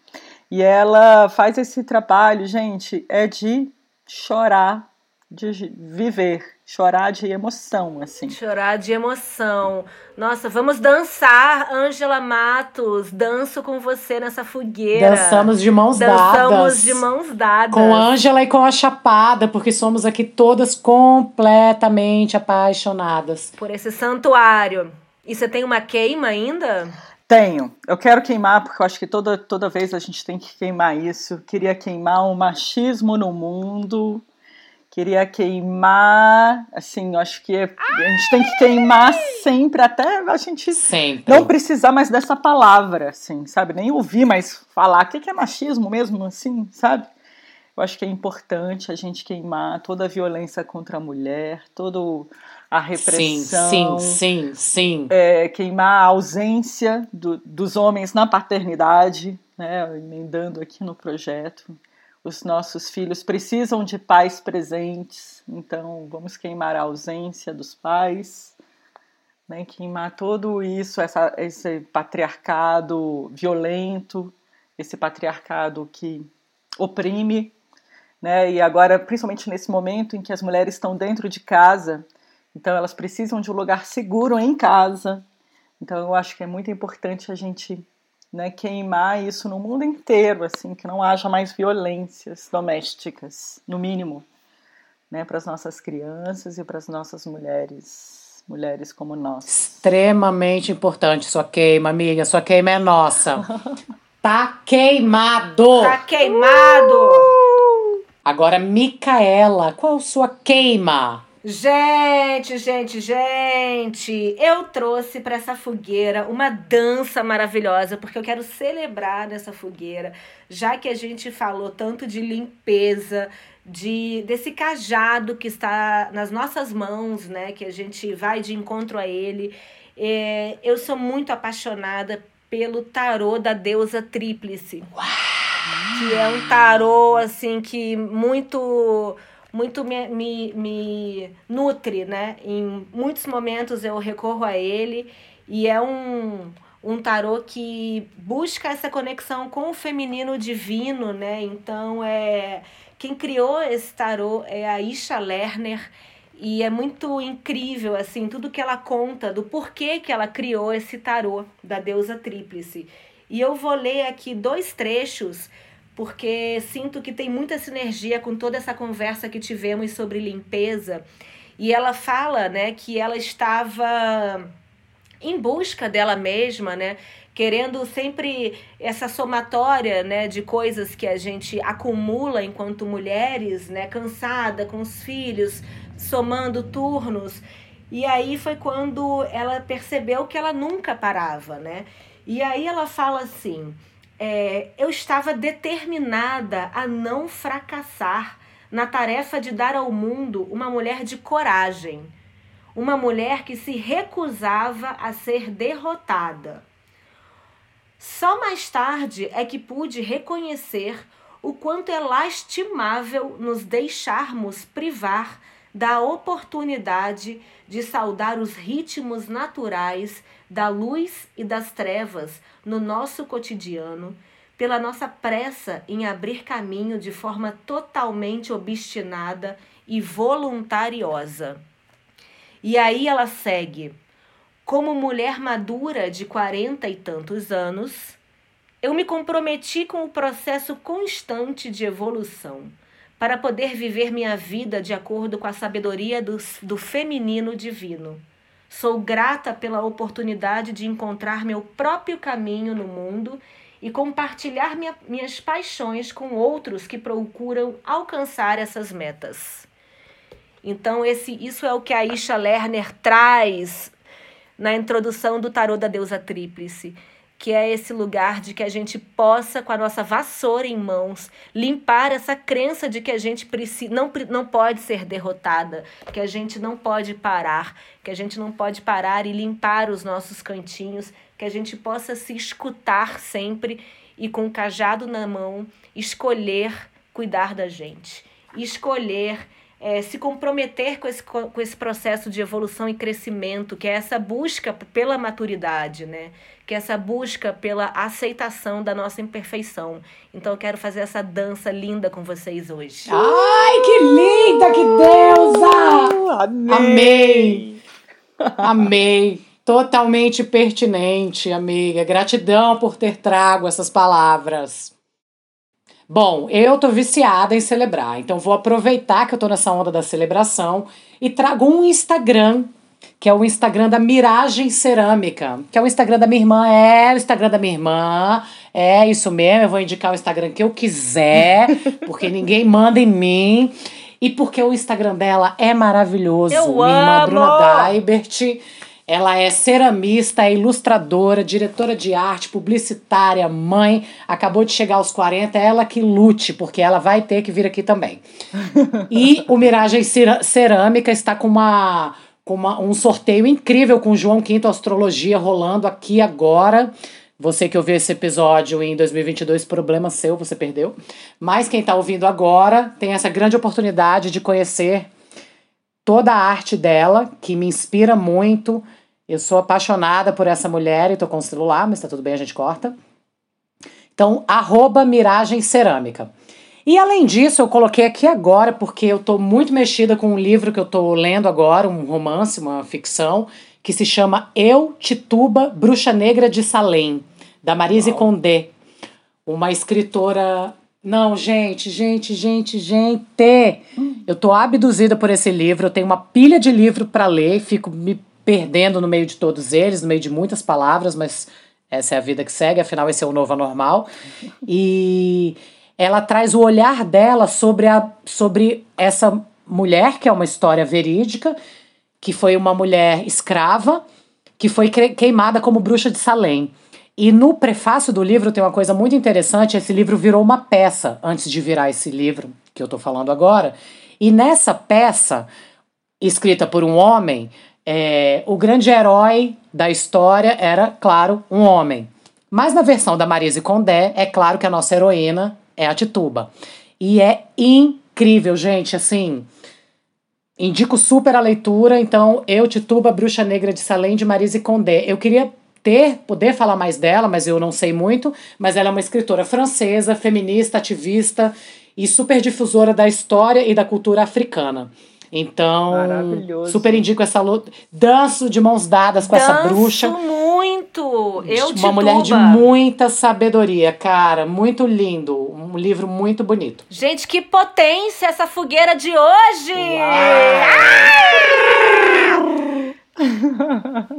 E ela faz esse trabalho, gente, é de chorar, de viver, chorar de emoção, assim. Chorar de emoção. Nossa, vamos dançar, Ângela Matos. Danço com você nessa fogueira. Dançamos de mãos Dançamos dadas. de mãos dadas. Com Ângela e com a Chapada, porque somos aqui todas completamente apaixonadas. Por esse santuário. E você tem uma queima ainda? Tenho. Eu quero queimar, porque eu acho que toda, toda vez a gente tem que queimar isso. Queria queimar o machismo no mundo. Queria queimar, assim, eu acho que a gente tem que queimar sempre, até a gente Sempre. não precisar mais dessa palavra, assim, sabe? Nem ouvir mais falar. O que é machismo mesmo, assim, sabe? Eu acho que é importante a gente queimar toda a violência contra a mulher, toda a Sim, repressão. sim, sim, sim. é, queimar a ausência do- dos homens na paternidade, né, emendando aqui no projeto. Os nossos filhos precisam de pais presentes, então vamos queimar a ausência dos pais, né, queimar tudo isso, essa, esse patriarcado violento, esse patriarcado que oprime, né, e agora, principalmente nesse momento em que as mulheres estão dentro de casa, então elas precisam de um lugar seguro em casa. Então eu acho que é muito importante a gente né, queimar isso no mundo inteiro, assim, que não haja mais violências domésticas, no mínimo, né, para as nossas crianças e para as nossas mulheres. mulheres como nós. Extremamente importante sua queima, amiga. Sua queima é nossa. tá queimado! Tá queimado! Agora, Micaela, qual sua queima? Gente, gente, gente, eu trouxe para essa fogueira uma dança maravilhosa, porque eu quero celebrar nessa fogueira, já que a gente falou tanto de limpeza, de desse cajado que está nas nossas mãos, né, que a gente vai de encontro a ele. É, eu sou muito apaixonada pelo tarô da deusa tríplice. Que é um tarô assim que muito muito me, me, me nutre, né? Em muitos momentos eu recorro a ele e é um, um tarô que busca essa conexão com o feminino divino, né? Então é quem criou esse tarô é a Isha Lerner e é muito incrível assim tudo que ela conta do porquê que ela criou esse tarô da deusa tríplice. E eu vou ler aqui dois trechos porque sinto que tem muita sinergia com toda essa conversa que tivemos sobre limpeza. E ela fala, né, que ela estava em busca dela mesma, né, querendo sempre essa somatória, né, de coisas que a gente acumula enquanto mulheres, né, cansada com os filhos, somando turnos. E aí foi quando ela percebeu que ela nunca parava, né? E aí ela fala assim: é, eu estava determinada a não fracassar na tarefa de dar ao mundo uma mulher de coragem, uma mulher que se recusava a ser derrotada. Só mais tarde é que pude reconhecer o quanto é lastimável nos deixarmos privar da oportunidade de saudar os ritmos naturais da luz e das trevas no nosso cotidiano, pela nossa pressa em abrir caminho de forma totalmente obstinada e voluntariosa. E aí ela segue: como mulher madura de quarenta e tantos anos, eu me comprometi com o processo constante de evolução para poder viver minha vida de acordo com a sabedoria do, do feminino divino. Sou grata pela oportunidade de encontrar meu próprio caminho no mundo e compartilhar minha, minhas paixões com outros que procuram alcançar essas metas. Então, esse, isso é o que a Isha Lerner traz na introdução do tarô da deusa tríplice que é esse lugar de que a gente possa, com a nossa vassoura em mãos, limpar essa crença de que a gente não, não pode ser derrotada, que a gente não pode parar, que a gente não pode parar e limpar os nossos cantinhos, que a gente possa se escutar sempre e com o cajado na mão escolher cuidar da gente, escolher é, se comprometer com esse, com esse processo de evolução e crescimento, que é essa busca pela maturidade, né? Que é essa busca pela aceitação da nossa imperfeição. Então eu quero fazer essa dança linda com vocês hoje. Ai, que linda, que deusa! Uh, amei! Amei! Amei! Totalmente pertinente, amiga. Gratidão por ter trago essas palavras. Bom, eu tô viciada em celebrar, então vou aproveitar que eu tô nessa onda da celebração e trago um Instagram, que é o Instagram da Miragem Cerâmica, que é o Instagram da minha irmã, é o Instagram da minha irmã, é isso mesmo, eu vou indicar o Instagram que eu quiser, porque ninguém manda em mim. E porque o Instagram dela é maravilhoso. Eu minha irmã amo! Bruna Daibert. Ela é ceramista, é ilustradora, diretora de arte, publicitária, mãe. Acabou de chegar aos 40, é ela que lute, porque ela vai ter que vir aqui também. e o Miragem Cerâmica está com uma com uma, um sorteio incrível com o João Quinto Astrologia rolando aqui agora. Você que ouviu esse episódio em 2022, problema seu, você perdeu. Mas quem está ouvindo agora tem essa grande oportunidade de conhecer toda a arte dela, que me inspira muito. Eu sou apaixonada por essa mulher e tô com o celular, mas tá tudo bem, a gente corta. Então, arroba Miragem Cerâmica. E além disso, eu coloquei aqui agora, porque eu tô muito mexida com um livro que eu tô lendo agora, um romance, uma ficção, que se chama Eu, Tituba, Bruxa Negra de Salem, da Marise Condé. Uma escritora. Não, gente, gente, gente, gente. Eu tô abduzida por esse livro. Eu tenho uma pilha de livro para ler, fico me perdendo no meio de todos eles, no meio de muitas palavras, mas essa é a vida que segue, afinal esse é o novo anormal. E ela traz o olhar dela sobre, a, sobre essa mulher, que é uma história verídica, que foi uma mulher escrava, que foi queimada como bruxa de Salem. E no prefácio do livro tem uma coisa muito interessante: esse livro virou uma peça antes de virar esse livro que eu estou falando agora. E nessa peça, escrita por um homem, é, o grande herói da história era, claro, um homem. Mas na versão da Marise Condé, é claro que a nossa heroína é a Tituba. E é incrível, gente, assim. Indico super a leitura, então eu, Tituba, Bruxa Negra de Salem, de Marise Condé. Eu queria ter, poder falar mais dela, mas eu não sei muito. Mas ela é uma escritora francesa, feminista, ativista e super difusora da história e da cultura africana. Então, super indico essa luta. Danço de mãos dadas com Danço essa bruxa. muito! Eu Uma mulher de muita sabedoria, cara. Muito lindo. Um livro muito bonito. Gente, que potência essa fogueira de hoje!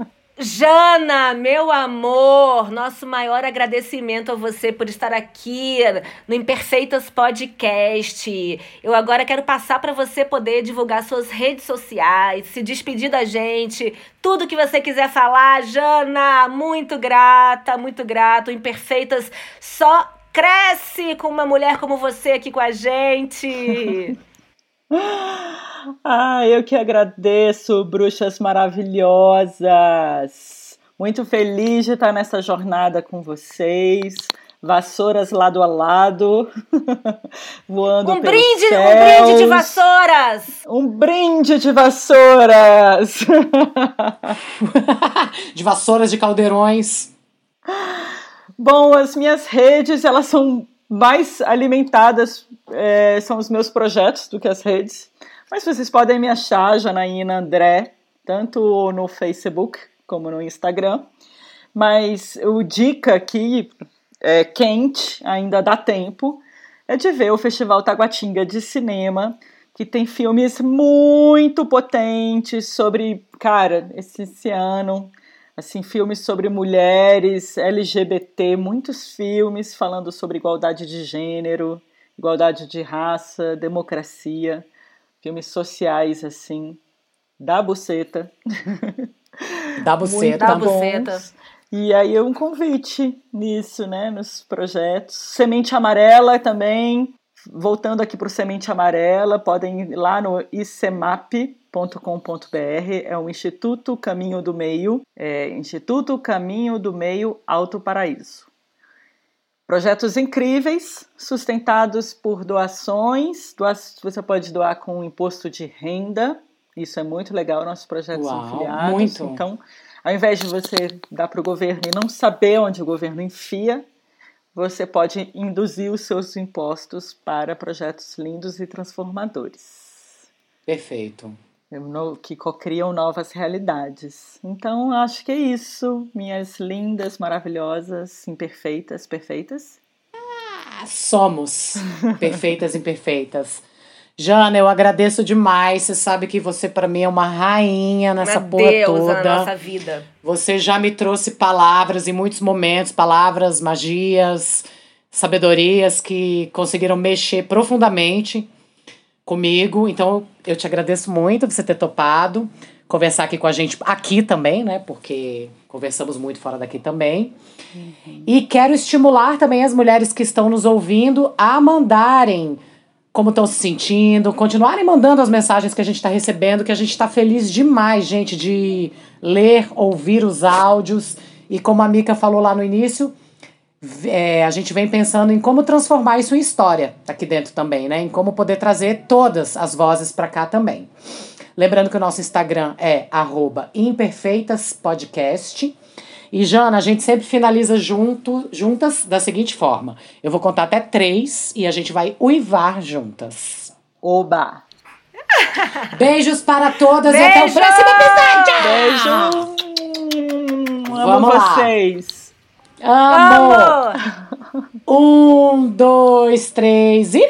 Jana, meu amor, nosso maior agradecimento a você por estar aqui no Imperfeitas Podcast. Eu agora quero passar para você poder divulgar suas redes sociais, se despedir da gente, tudo que você quiser falar, Jana. Muito grata, muito grato. Imperfeitas só cresce com uma mulher como você aqui com a gente. Ah, eu que agradeço, bruxas maravilhosas. Muito feliz de estar nessa jornada com vocês. Vassouras lado a lado, voando um pelos brinde, céus. um brinde de vassouras. Um brinde de vassouras. de vassouras de caldeirões. Bom, as minhas redes, elas são mais alimentadas é, são os meus projetos do que as redes. Mas vocês podem me achar, Janaína André, tanto no Facebook como no Instagram. Mas o dica aqui, é, quente, ainda dá tempo, é de ver o Festival Taguatinga de Cinema, que tem filmes muito potentes sobre, cara, esse, esse ano assim, filmes sobre mulheres, LGBT, muitos filmes falando sobre igualdade de gênero, igualdade de raça, democracia, filmes sociais assim, da buceta. Da buceta. Da buceta. E aí um convite nisso, né, nos projetos. Semente Amarela também, voltando aqui para o Semente Amarela, podem ir lá no ICEMAP, .com.br é o Instituto Caminho do Meio, é Instituto Caminho do Meio Alto Paraíso. Projetos incríveis, sustentados por doações. Doa você pode doar com imposto de renda. Isso é muito legal, nossos projetos Uau, afiliados. Muito. Então, ao invés de você dar para o governo e não saber onde o governo enfia, você pode induzir os seus impostos para projetos lindos e transformadores. Perfeito que criam novas realidades. Então, acho que é isso, minhas lindas, maravilhosas, imperfeitas, perfeitas. Ah, somos perfeitas, imperfeitas. Jana, eu agradeço demais. Você sabe que você para mim é uma rainha nessa uma porra deusa toda. na nossa vida. Você já me trouxe palavras em muitos momentos, palavras, magias, sabedorias que conseguiram mexer profundamente comigo. Então, eu te agradeço muito por você ter topado conversar aqui com a gente, aqui também, né? Porque conversamos muito fora daqui também. Uhum. E quero estimular também as mulheres que estão nos ouvindo a mandarem como estão se sentindo, continuarem mandando as mensagens que a gente está recebendo, que a gente está feliz demais, gente, de ler, ouvir os áudios. E como a Mica falou lá no início, é, a gente vem pensando em como transformar isso em história aqui dentro também, né? Em como poder trazer todas as vozes para cá também. Lembrando que o nosso Instagram é imperfeitaspodcast. E, Jana, a gente sempre finaliza junto, juntas da seguinte forma: eu vou contar até três e a gente vai uivar juntas. Oba! Beijos para todas Beijo! e até o próximo episódio! Beijo! Amo Vamos lá. vocês! Amo! Amor! Um, dois, três e.